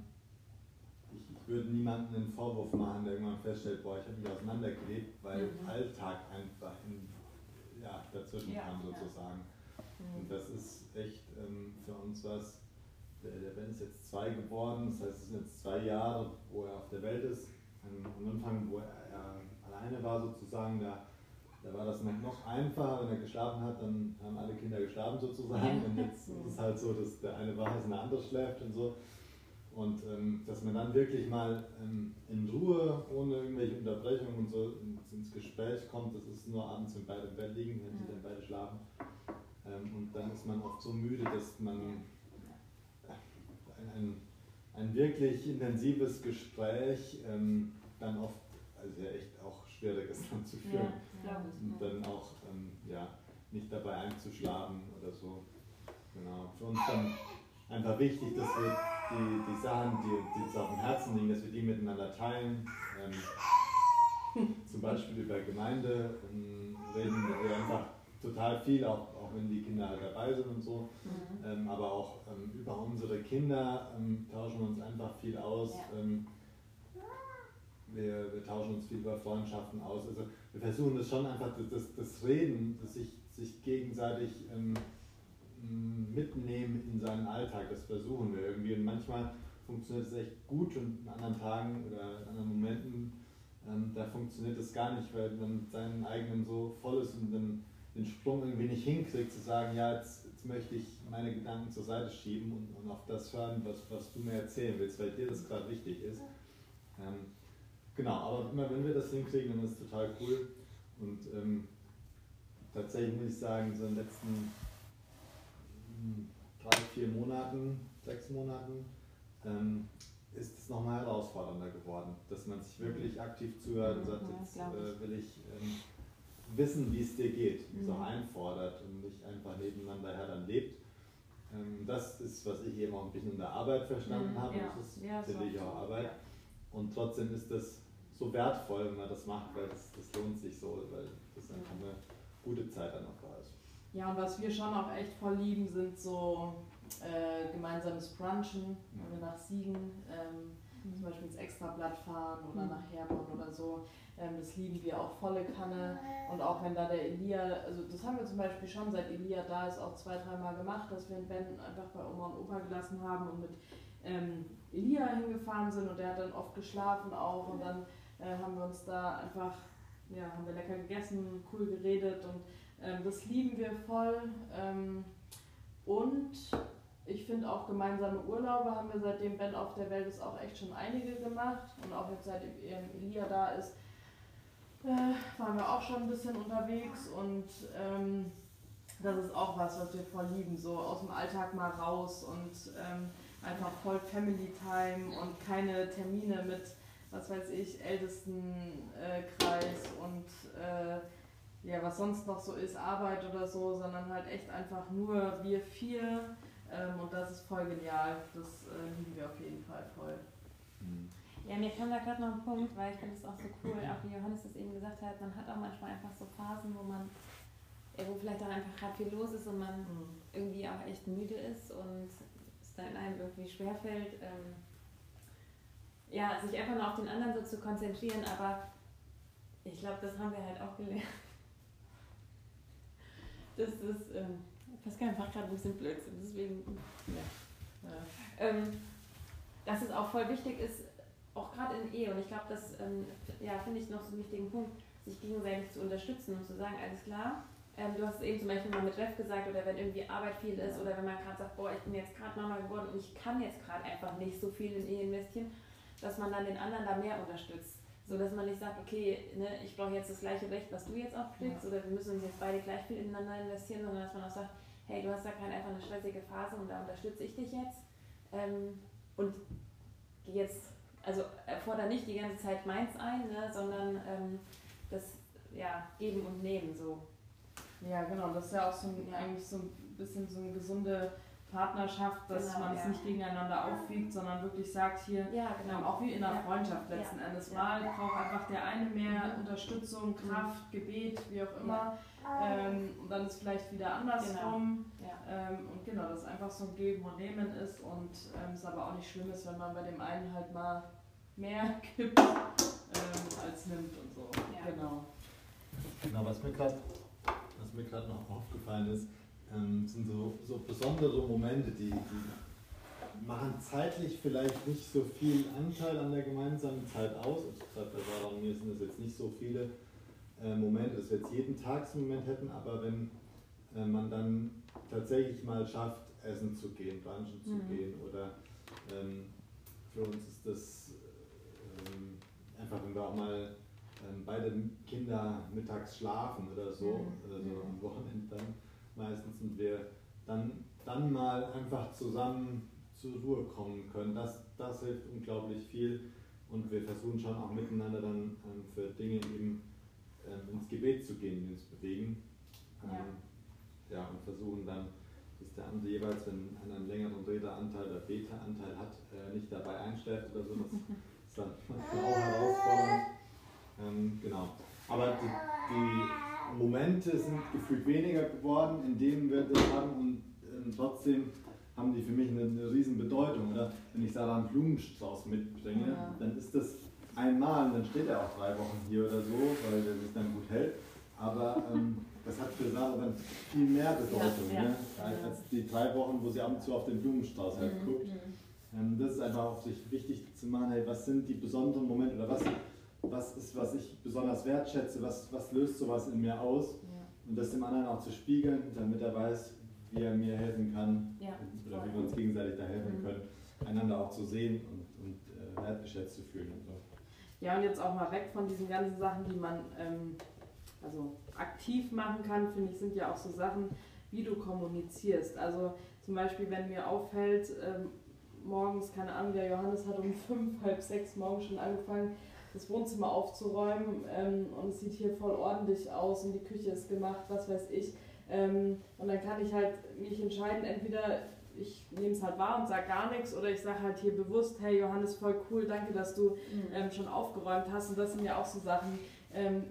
würde niemandem einen Vorwurf machen, der irgendwann feststellt, boah, ich habe mich auseinandergelebt, weil mhm. Alltag einfach in, ja, dazwischen ja, kam sozusagen. Ja. Mhm. Und das ist echt ähm, für uns was, der, der Ben ist jetzt zwei geworden, das heißt, es sind jetzt zwei Jahre, wo er auf der Welt ist. Am Anfang, wo er, er alleine war sozusagen, da da war das noch einfacher, wenn er geschlafen hat, dann haben alle Kinder geschlafen sozusagen. Und jetzt ist es halt so, dass der eine wach ist und der andere schläft und so. Und ähm, dass man dann wirklich mal ähm, in Ruhe, ohne irgendwelche Unterbrechungen und so ins, Gespräch kommt, das ist nur abends, wenn beide im Bett liegen, wenn sie dann beide schlafen. Ähm, und dann ist man oft so müde, dass man ein, ein, ein wirklich intensives Gespräch ähm, dann oft, also ja echt auch schwierig ist dann zu führen. Ja und dann auch ähm, ja, nicht dabei einzuschlafen oder so. Genau. Für uns dann einfach wichtig, dass wir die, die Sachen, die, die uns auf dem Herzen liegen, dass wir die miteinander teilen. Ähm, zum Beispiel über Gemeinde ähm, reden wir einfach total viel, auch, auch wenn die Kinder halt dabei sind und so. Mhm. Ähm, aber auch ähm, über unsere Kinder ähm, tauschen wir uns einfach viel aus. Ja. Ähm, wir, wir tauschen uns viel über Freundschaften aus. Also wir versuchen das schon einfach, das, das Reden, das sich, sich gegenseitig mitnehmen in seinen Alltag, das versuchen wir irgendwie. Und manchmal funktioniert es echt gut und in anderen Tagen oder in anderen Momenten, ähm, da funktioniert es gar nicht, weil man mit seinen eigenen so voll ist und dann den Sprung irgendwie nicht hinkriegt, zu sagen, ja, jetzt, jetzt möchte ich meine Gedanken zur Seite schieben und, und auf das hören, was, was du mir erzählen willst, weil dir das gerade wichtig ist. Ähm, Genau, aber immer wenn wir das hinkriegen, dann ist es total cool. Und ähm, tatsächlich muss ich sagen, so in den letzten drei, vier Monaten, sechs Monaten, ähm, ist es nochmal herausfordernder geworden, dass man sich wirklich aktiv zuhört und sagt, jetzt äh, will ich ähm, wissen, wie es dir geht, mhm. so einfordert und nicht einfach nebeneinander her dann lebt. Ähm, das ist, was ich eben auch ein bisschen in der Arbeit verstanden mhm, habe, ja. das ist ja, natürlich auch Arbeit. Und trotzdem ist das so wertvoll, wenn man das macht, weil das, das lohnt sich so, weil das einfach eine gute Zeit dann ist. Ja, und was wir schon auch echt voll lieben, sind so äh, gemeinsames Brunchen, wenn wir nach Siegen ähm, mhm. zum Beispiel ins Extrablatt fahren oder mhm. nach Herborn oder so. Ähm, das lieben wir auch volle Kanne. Und auch wenn da der Elia, also das haben wir zum Beispiel schon seit Elia da ist auch zwei, dreimal gemacht, dass wir den Ben einfach bei Oma und Opa gelassen haben und mit ähm, Elia hingefahren sind und der hat dann oft geschlafen auch und dann äh, haben wir uns da einfach, ja, haben wir lecker gegessen, cool geredet und das lieben wir voll. Ähm, und ich finde auch gemeinsame Urlaube haben wir seitdem Ben auf der Welt ist auch echt schon einige gemacht. Und auch jetzt seitdem Elia da ist, äh, waren wir auch schon ein bisschen unterwegs. Und ähm, das ist auch was, was wir voll lieben, so aus dem Alltag mal raus und ähm, einfach voll Family Time und keine Termine mit was weiß ich, Ältestenkreis äh, und äh, ja, was sonst noch so ist, Arbeit oder so, sondern halt echt einfach nur wir vier. Ähm, und das ist voll genial. Das äh, lieben wir auf jeden Fall voll. Mhm. Ja, mir kam da gerade noch ein Punkt, weil ich finde es auch so cool, auch wie Johannes das eben gesagt hat, man hat auch manchmal einfach so Phasen, wo man, wo vielleicht auch einfach gerade viel los ist und man mhm. irgendwie auch echt müde ist und es dann einem irgendwie schwerfällt, ähm, ja, sich einfach nur auf den anderen so zu konzentrieren, aber ich glaube, das haben wir halt auch gelernt. Das ist, ähm, Pascal macht gerade ein bisschen Blödsinn, deswegen, ja. ja. Ähm, dass es auch voll wichtig ist, auch gerade in Ehe, und ich glaube, das ähm, ja, finde ich noch so einen wichtigen Punkt, sich gegenseitig zu unterstützen und zu sagen, alles klar, ähm, du hast es eben zum Beispiel mal mit Ref gesagt, oder wenn irgendwie Arbeit viel ist, oder wenn man gerade sagt, boah, ich bin jetzt gerade Mama geworden und ich kann jetzt gerade einfach nicht so viel in Ehe investieren, dass man dann den anderen da mehr unterstützt. So dass man nicht sagt, okay, ne, ich brauche jetzt das gleiche Recht, was du jetzt auch kriegst, ja. oder wir müssen uns jetzt beide gleich viel ineinander investieren, sondern dass man auch sagt, hey, du hast da gerade einfach eine stressige Phase und da unterstütze ich dich jetzt. Ähm, und jetzt, also erfordere nicht die ganze Zeit meins ein, ne, sondern ähm, das ja, Geben und Nehmen so. Ja, genau, das ist ja auch so ein, eigentlich so ein bisschen so eine gesunde Partnerschaft, dass genau, man es nicht gegeneinander aufwiegt, sondern wirklich sagt hier, ja, genau. ähm, auch wie in einer Freundschaft letzten Endes mal, braucht einfach der eine mehr mhm. Unterstützung, mhm. Kraft, Gebet, wie auch immer. Ähm, und dann ist vielleicht wieder andersrum. Genau. Ähm, und genau, dass einfach so ein Geben und Nehmen ist und ähm, es aber auch nicht schlimm ist, wenn man bei dem einen halt mal mehr gibt ähm, als nimmt und so. Genau. Genau, was mir gerade noch aufgefallen ist, ähm, sind so, so besondere Momente, die, die machen zeitlich vielleicht nicht so viel Anteil an der gemeinsamen Zeit aus. Also gerade bei Sarah und mir sind es jetzt nicht so viele äh, Momente, dass wir jetzt jeden Tag so einen Moment hätten, aber wenn äh, man dann tatsächlich mal schafft, essen zu gehen, brunchen zu mhm. gehen oder ähm, für uns ist das ähm, einfach, wenn wir auch mal ähm, beide Kinder mittags schlafen oder so, mhm. oder so am Wochenende dann, meistens und wir dann, dann mal einfach zusammen zur Ruhe kommen können. Das, das hilft unglaublich viel und wir versuchen schon auch miteinander dann ähm, für Dinge eben ähm, ins Gebet zu gehen, die uns bewegen. Ähm, ja. ja. und versuchen dann, dass der andere jeweils, wenn einer einen längeren Redeanteil oder Beta-Anteil hat, äh, nicht dabei einschläft oder so. Das ist dann manchmal auch herausfordernd. Ähm, genau. Aber die, die Momente sind gefühlt weniger geworden, indem wir das haben und äh, trotzdem haben die für mich eine, eine riesen Bedeutung. Oder? Wenn ich Sarah einen Blumenstrauß mitbringe, ja. dann ist das einmal und dann steht er auch drei Wochen hier oder so, weil der sich dann gut hält. Aber ähm, das hat für Sarah dann viel mehr Bedeutung ja, ja. Ne? als die drei Wochen, wo sie ab und zu auf den Blumenstrauß halt mhm. guckt. Ähm, das ist einfach auch sich wichtig zu machen, hey, was sind die besonderen Momente oder was was ist, was ich besonders wertschätze, was, was löst sowas in mir aus ja. und das dem anderen auch zu spiegeln, damit er weiß, wie er mir helfen kann ja, oder wie wir uns gegenseitig da helfen mhm. können, einander auch zu sehen und, und äh, wertgeschätzt zu fühlen und so. Ja, und jetzt auch mal weg von diesen ganzen Sachen, die man ähm, also aktiv machen kann, finde ich, sind ja auch so Sachen, wie du kommunizierst. Also zum Beispiel, wenn mir auffällt, ähm, morgens, keine Ahnung, der Johannes hat um fünf, halb sechs morgens schon angefangen, das Wohnzimmer aufzuräumen ähm, und es sieht hier voll ordentlich aus und die Küche ist gemacht, was weiß ich. Ähm, und dann kann ich halt mich entscheiden, entweder ich nehme es halt wahr und sage gar nichts oder ich sage halt hier bewusst, hey Johannes, voll cool, danke, dass du mhm. ähm, schon aufgeräumt hast. Und das sind ja auch so Sachen, ähm,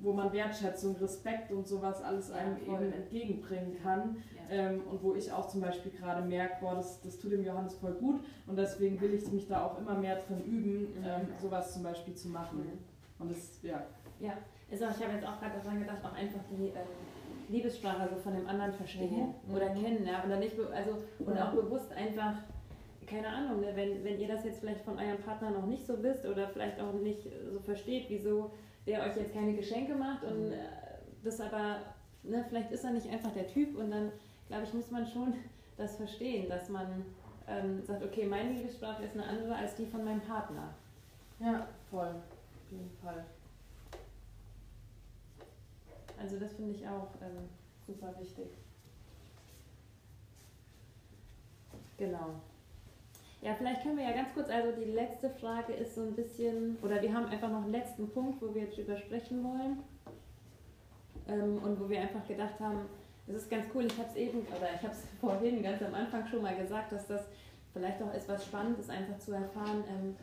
wo man Wertschätzung, Respekt und sowas alles einem ja, eben entgegenbringen kann. Ähm, und wo ich auch zum Beispiel gerade merke, boah, das, das tut dem Johannes voll gut und deswegen will ich mich da auch immer mehr drin üben, mhm. ähm, sowas zum Beispiel zu machen. Mhm. Und das, ja. Ja, auch, ich habe jetzt auch gerade daran gedacht, auch einfach die ähm, Liebessprache also von dem anderen verstehen mhm. oder mhm. kennen, ja, und dann nicht, also, und auch bewusst einfach keine Ahnung, ne, wenn, wenn ihr das jetzt vielleicht von eurem Partner noch nicht so wisst oder vielleicht auch nicht so versteht, wieso der euch jetzt keine Geschenke macht und äh, das aber, ne, vielleicht ist er nicht einfach der Typ und dann glaube ich, muss man schon das verstehen, dass man ähm, sagt, okay, meine Liebessprache ist eine andere als die von meinem Partner. Ja, voll. Auf jeden Fall. Also das finde ich auch ähm, super wichtig. Genau. Ja, vielleicht können wir ja ganz kurz, also die letzte Frage ist so ein bisschen, oder wir haben einfach noch einen letzten Punkt, wo wir jetzt drüber sprechen wollen. Ähm, und wo wir einfach gedacht haben, es ist ganz cool, ich habe es eben, oder ich habe es vorhin ganz am Anfang schon mal gesagt, dass das vielleicht auch etwas Spannendes einfach zu erfahren, ähm,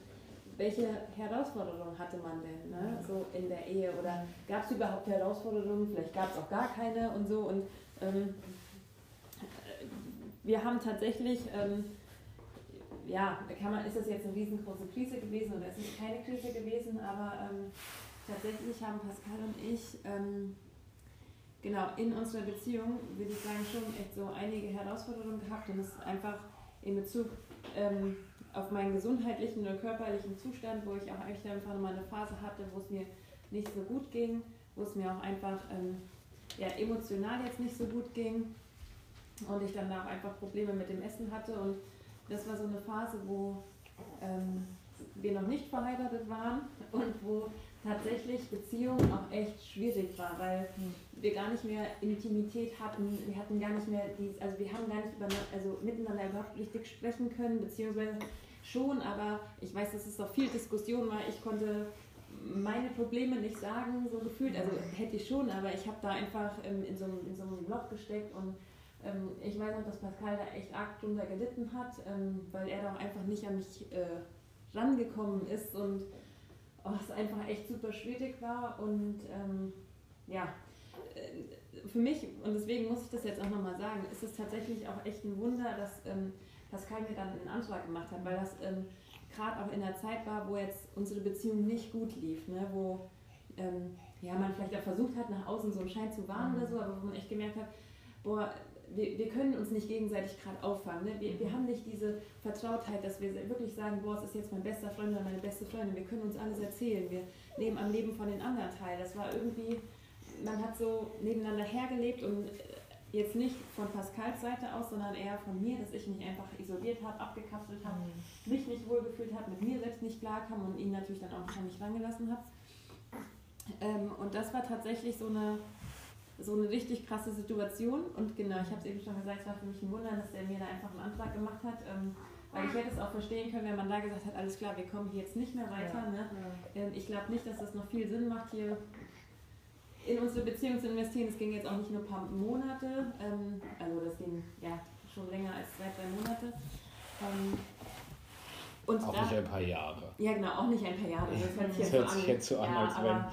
welche Herausforderungen hatte man denn ne? so in der Ehe? Oder gab es überhaupt Herausforderungen, vielleicht gab es auch gar keine und so. Und ähm, wir haben tatsächlich ähm, ja, kann man, ist das jetzt eine riesengroße Krise gewesen oder ist es keine Krise gewesen, aber ähm, tatsächlich haben Pascal und ich ähm, genau in unserer Beziehung, würde ich sagen, schon echt so einige Herausforderungen gehabt und es ist einfach in Bezug ähm, auf meinen gesundheitlichen oder körperlichen Zustand, wo ich auch eigentlich einfach mal eine Phase hatte, wo es mir nicht so gut ging, wo es mir auch einfach ähm, ja, emotional jetzt nicht so gut ging und ich dann auch einfach Probleme mit dem Essen hatte und das war so eine Phase, wo ähm, wir noch nicht verheiratet waren und wo tatsächlich Beziehung auch echt schwierig war, weil wir gar nicht mehr Intimität hatten, wir hatten gar nicht mehr die, also wir haben gar nicht über, also miteinander überhaupt richtig sprechen können, beziehungsweise schon, aber ich weiß, dass es doch viel Diskussion war. Ich konnte meine Probleme nicht sagen, so gefühlt. Also hätte ich schon, aber ich habe da einfach ähm, in, so, in so einem Loch gesteckt und ähm, ich weiß noch, dass Pascal da echt arg drunter gelitten hat, ähm, weil er da auch einfach nicht an mich äh, rangekommen ist und es einfach echt super schwierig war und ähm, ja, für mich, und deswegen muss ich das jetzt auch nochmal sagen, ist es tatsächlich auch echt ein Wunder, dass ähm, Pascal mir dann einen Antrag gemacht hat, weil das ähm, gerade auch in der Zeit war, wo jetzt unsere Beziehung nicht gut lief, ne? wo ähm, ja, man vielleicht auch versucht hat, nach außen so einen Schein zu wahren oder so, aber wo man echt gemerkt hat, boah, wir, wir können uns nicht gegenseitig gerade auffangen. Ne? Wir, wir haben nicht diese Vertrautheit, dass wir wirklich sagen, boah, es ist jetzt mein bester Freund oder meine beste Freundin, wir können uns alles erzählen, wir nehmen am Leben von den anderen teil. Das war irgendwie, man hat so nebeneinander hergelebt und jetzt nicht von Pascals Seite aus, sondern eher von mir, dass ich mich einfach isoliert habe, abgekapselt habe, mhm. mich nicht wohlgefühlt habe, mit mir selbst nicht klarkam und ihn natürlich dann auch nicht rangelassen habe. Ähm, und das war tatsächlich so eine, so eine richtig krasse Situation. Und genau, ich habe es eben schon gesagt, es war für mich ein Wunder, dass er mir da einfach einen Antrag gemacht hat. Ähm, weil ich hätte es auch verstehen können, wenn man da gesagt hat, alles klar, wir kommen hier jetzt nicht mehr weiter. Ja, ne? ja. Ähm, ich glaube nicht, dass das noch viel Sinn macht, hier in unsere Beziehung zu investieren. Es ging jetzt auch nicht nur ein paar Monate, ähm, also das ging ja schon länger als zwei, drei Monate. Ähm, und auch da, nicht ein paar Jahre. Ja, genau, auch nicht ein paar Jahre. Das hört sich, das hört sich jetzt so an, ja, als wenn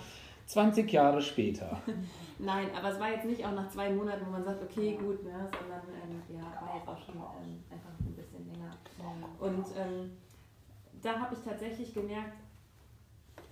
20 Jahre später. Nein, aber es war jetzt nicht auch nach zwei Monaten, wo man sagt, okay, gut, ne, sondern ähm, ja, war jetzt auch schon ähm, einfach ein bisschen länger. Und ähm, da habe ich tatsächlich gemerkt,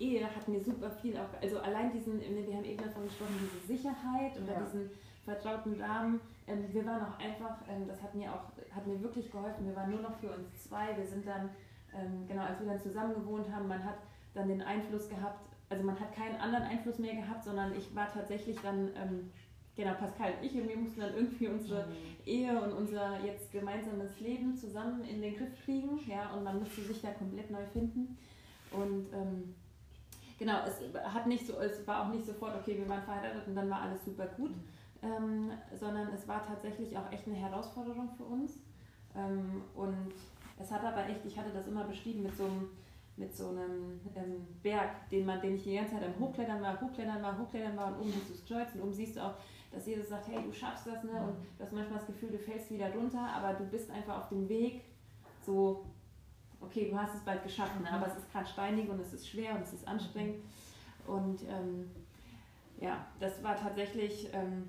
Ehe hat mir super viel auch, also allein diesen, wir haben eben davon gesprochen, diese Sicherheit oder ja. diesen vertrauten Rahmen. Ähm, wir waren auch einfach, ähm, das hat mir auch, hat mir wirklich geholfen, wir waren nur noch für uns zwei. Wir sind dann, ähm, genau, als wir dann zusammen gewohnt haben, man hat dann den Einfluss gehabt, also man hat keinen anderen Einfluss mehr gehabt, sondern ich war tatsächlich dann, ähm, genau, Pascal und ich, und wir mussten dann irgendwie unsere mhm. Ehe und unser jetzt gemeinsames Leben zusammen in den Griff kriegen, ja, und man musste sich da komplett neu finden. Und ähm, genau, es hat nicht so, es war auch nicht sofort, okay, wir waren verheiratet und dann war alles super gut, ähm, sondern es war tatsächlich auch echt eine Herausforderung für uns. Ähm, und es hat aber echt, ich hatte das immer beschrieben mit so einem, mit so einem ähm, Berg, den, man, den ich die ganze Zeit am Hochklettern war, Hochklettern war, Hochklettern war und oben siehst du das Kreuz und oben siehst du auch, dass Jesus sagt, hey, du schaffst das, ne? Und du hast manchmal das Gefühl, du fällst wieder runter, aber du bist einfach auf dem Weg, so okay, du hast es bald geschafft, ne? aber es ist gerade steinig und es ist schwer und es ist anstrengend. Und ähm, ja, das war tatsächlich, ähm,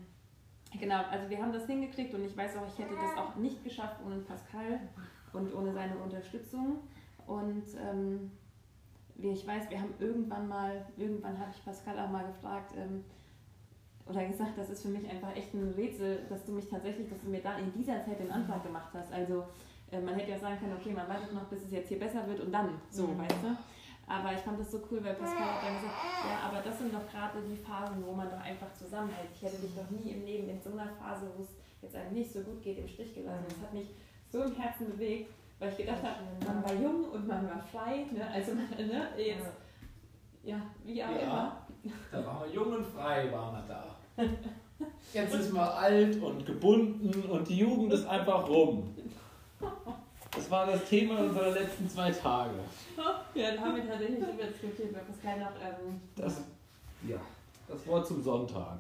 genau, also wir haben das hingekriegt und ich weiß auch, ich hätte das auch nicht geschafft ohne Pascal und ohne seine Unterstützung. Und ähm, ich weiß, wir haben irgendwann mal, irgendwann habe ich Pascal auch mal gefragt, ähm, oder gesagt, das ist für mich einfach echt ein Rätsel, dass du mich tatsächlich, dass du mir da in dieser Zeit den Antrag gemacht hast. Also äh, man hätte ja sagen können, okay, man wartet noch, bis es jetzt hier besser wird und dann so, mhm. weißt du? Aber ich fand das so cool, weil Pascal hat dann gesagt, ja, aber das sind doch gerade die Phasen, wo man doch einfach zusammenhält. Ich hätte dich doch nie im Leben in so einer Phase, wo es jetzt einem nicht so gut geht, im Stich gelassen. Das hat mich so im Herzen bewegt, weil ich gedacht habe, man war jung und man war frei, ne? also ne, jetzt, ja, wie auch ja, immer. Da waren wir jung und frei, waren wir da. Jetzt ist man alt und gebunden und die Jugend ist einfach rum. Das war das Thema unserer letzten zwei Tage. Ja, dann haben wir tatsächlich diskutiert, weil Pascal noch ähm, das, ja, das Wort zum Sonntag.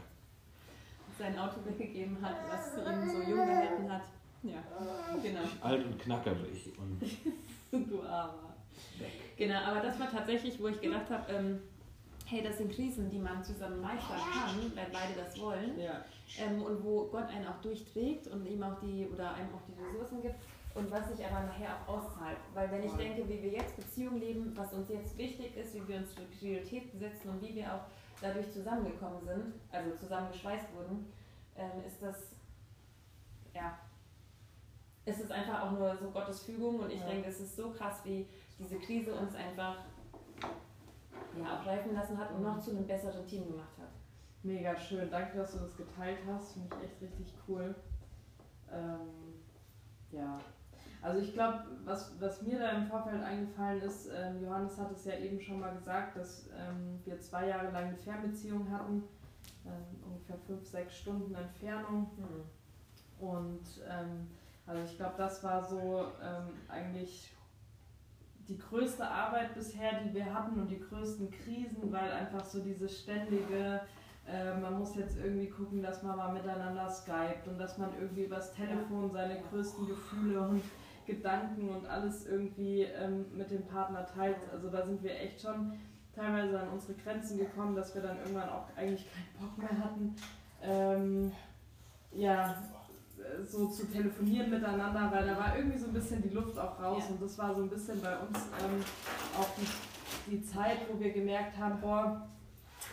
Sein Auto weggegeben hat, was ihn so jung gehalten hat. Ja, genau. Alt und knackerig. Und du Armer. Genau, aber das war tatsächlich, wo ich gedacht habe, ähm, hey, das sind Krisen, die man zusammen meistern kann, wenn beide das wollen. Ja. Ähm, und wo Gott einen auch durchträgt und ihm auch die, oder einem auch die Ressourcen gibt. und was sich aber nachher auch auszahlt. Weil wenn ich denke, wie wir jetzt Beziehungen leben, was uns jetzt wichtig ist, wie wir uns für Prioritäten setzen und wie wir auch dadurch zusammengekommen sind, also zusammengeschweißt wurden, ähm, ist das, ja, ist es einfach auch nur so Gottes Fügung und ich ja. denke, es ist so krass, wie diese Krise uns einfach ja, auch reifen lassen hat und noch zu einem besseren Team gemacht hat. Mega schön, danke, dass du das geteilt hast, finde ich echt richtig cool. Ähm, ja, also ich glaube, was, was mir da im Vorfeld eingefallen ist, ähm, Johannes hat es ja eben schon mal gesagt, dass ähm, wir zwei Jahre lang eine Fernbeziehung hatten, ähm, ungefähr fünf, sechs Stunden Entfernung. Mhm. Und ähm, also ich glaube, das war so ähm, eigentlich die größte Arbeit bisher, die wir hatten und die größten Krisen, weil einfach so diese ständige äh, man muss jetzt irgendwie gucken, dass man mal miteinander skypt und dass man irgendwie übers Telefon seine größten Gefühle und Gedanken und alles irgendwie ähm, mit dem Partner teilt. Also da sind wir echt schon teilweise an unsere Grenzen gekommen, dass wir dann irgendwann auch eigentlich keinen Bock mehr hatten, ähm, ja, so zu telefonieren miteinander, weil da war irgendwie so ein bisschen die Luft auch raus ja. und das war so ein bisschen bei uns ähm, auch die, die Zeit, wo wir gemerkt haben, boah,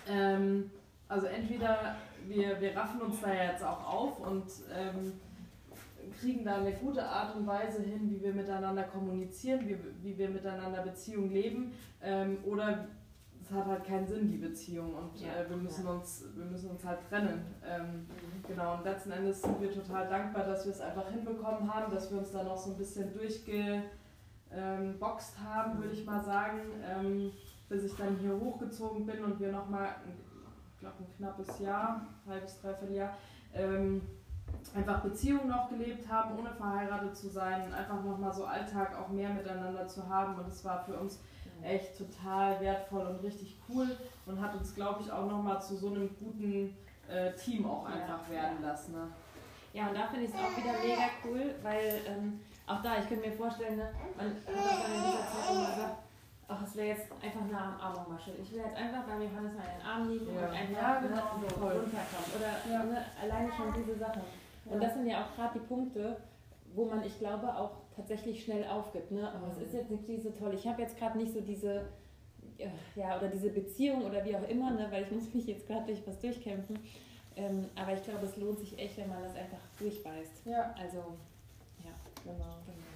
ähm, also entweder wir, wir raffen uns da jetzt auch auf und ähm, kriegen da eine gute Art und Weise hin, wie wir miteinander kommunizieren, wie, wie wir miteinander Beziehung leben, ähm, oder es hat halt keinen Sinn, die Beziehung, und ja, äh, wir, müssen ja. uns, wir müssen uns halt trennen. Ähm, mhm. Genau, und letzten Endes sind wir total dankbar, dass wir es einfach hinbekommen haben, dass wir uns da noch so ein bisschen durchgeboxt ähm, haben, würde ich mal sagen, ähm, bis ich dann hier hochgezogen bin und wir nochmal ich glaube ein knappes Jahr, halbes, dreiviertel Jahr, ähm, einfach Beziehungen noch gelebt haben, ohne verheiratet zu sein, einfach nochmal so Alltag auch mehr miteinander zu haben und es war für uns echt total wertvoll und richtig cool und hat uns, glaube ich, auch nochmal zu so einem guten äh, Team auch einfach ja. werden lassen. Ne? Ja, und da finde ich es auch wieder mega cool, weil ähm, auch da, ich könnte mir vorstellen, ne, man hat auch dann in dieser Zeit immer gesagt, ach, es wäre jetzt einfach eine Armmasche. Ich will jetzt einfach beim Johannes mal in den Arm liegen ja. und einfach genau, ne, so runterkommen. Oder ne, alleine schon diese Sachen. Und das sind ja auch gerade die Punkte, wo man, ich glaube, auch tatsächlich schnell aufgibt. Ne? Aber es ist jetzt eine Krise toll. Ich habe jetzt gerade nicht so diese, ja, oder diese Beziehung oder wie auch immer, ne? weil ich muss mich jetzt gerade durch was durchkämpfen. Ähm, aber ich glaube, es lohnt sich echt, wenn man das einfach durchbeißt. Ja. Also, ja. Genau. genau.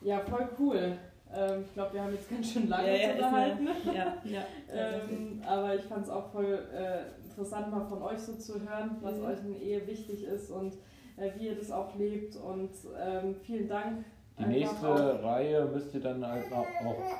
Ja, voll cool. Ähm, ich glaube, wir haben jetzt ganz schön lange ja, unterhalten. Ja, ja, ähm, aber ich fand es auch voll äh, interessant, mal von euch so zu hören, was mhm. euch in Ehe wichtig ist und äh, wie ihr das auch lebt. Und ähm, vielen Dank. Die nächste auch. Reihe müsst ihr dann halt auch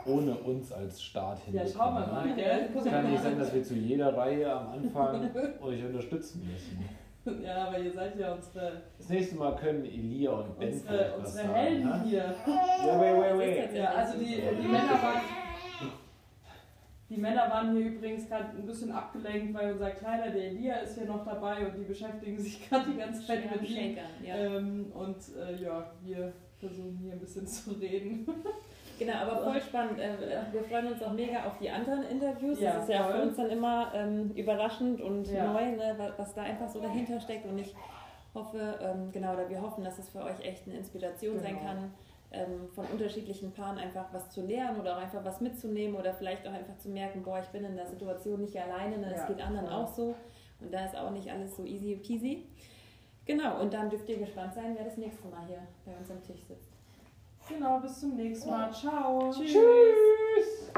ohne uns als Start hinbekommen. Ja, schauen wir mal. Ne? Es kann nicht sein, dass wir zu jeder Reihe am Anfang euch unterstützen müssen. Ja, aber ihr seid ja unsere. Das nächste Mal können Elia und Ben unsere, unsere was Helden sagen, ne? hier. Ja, wait, wait, wait. Ja, also die, die Männer waren. Die Männer waren hier übrigens gerade ein bisschen abgelenkt, weil unser Kleiner, der Elia, ist hier noch dabei und die beschäftigen sich gerade die ganze Zeit mit ihm. Ja. Ähm, und äh, ja, wir versuchen hier ein bisschen zu reden. Genau, aber voll spannend. Äh, wir freuen uns auch mega auf die anderen Interviews. Ja, das ist ja voll. für uns dann immer ähm, überraschend und ja. neu, ne, was da einfach so dahinter steckt. Und ich hoffe, ähm, genau, oder wir hoffen, dass es für euch echt eine Inspiration genau. sein kann, ähm, von unterschiedlichen Paaren einfach was zu lernen oder auch einfach was mitzunehmen oder vielleicht auch einfach zu merken, boah, ich bin in der Situation nicht alleine, ne, es ja, geht anderen voll. auch so. Und da ist auch nicht alles so easy peasy. Genau, und dann dürft ihr gespannt sein, wer das nächste Mal hier bei uns am Tisch sitzt. Genau, bis zum nächsten Mal. Ciao. Tschüss. Tschüss.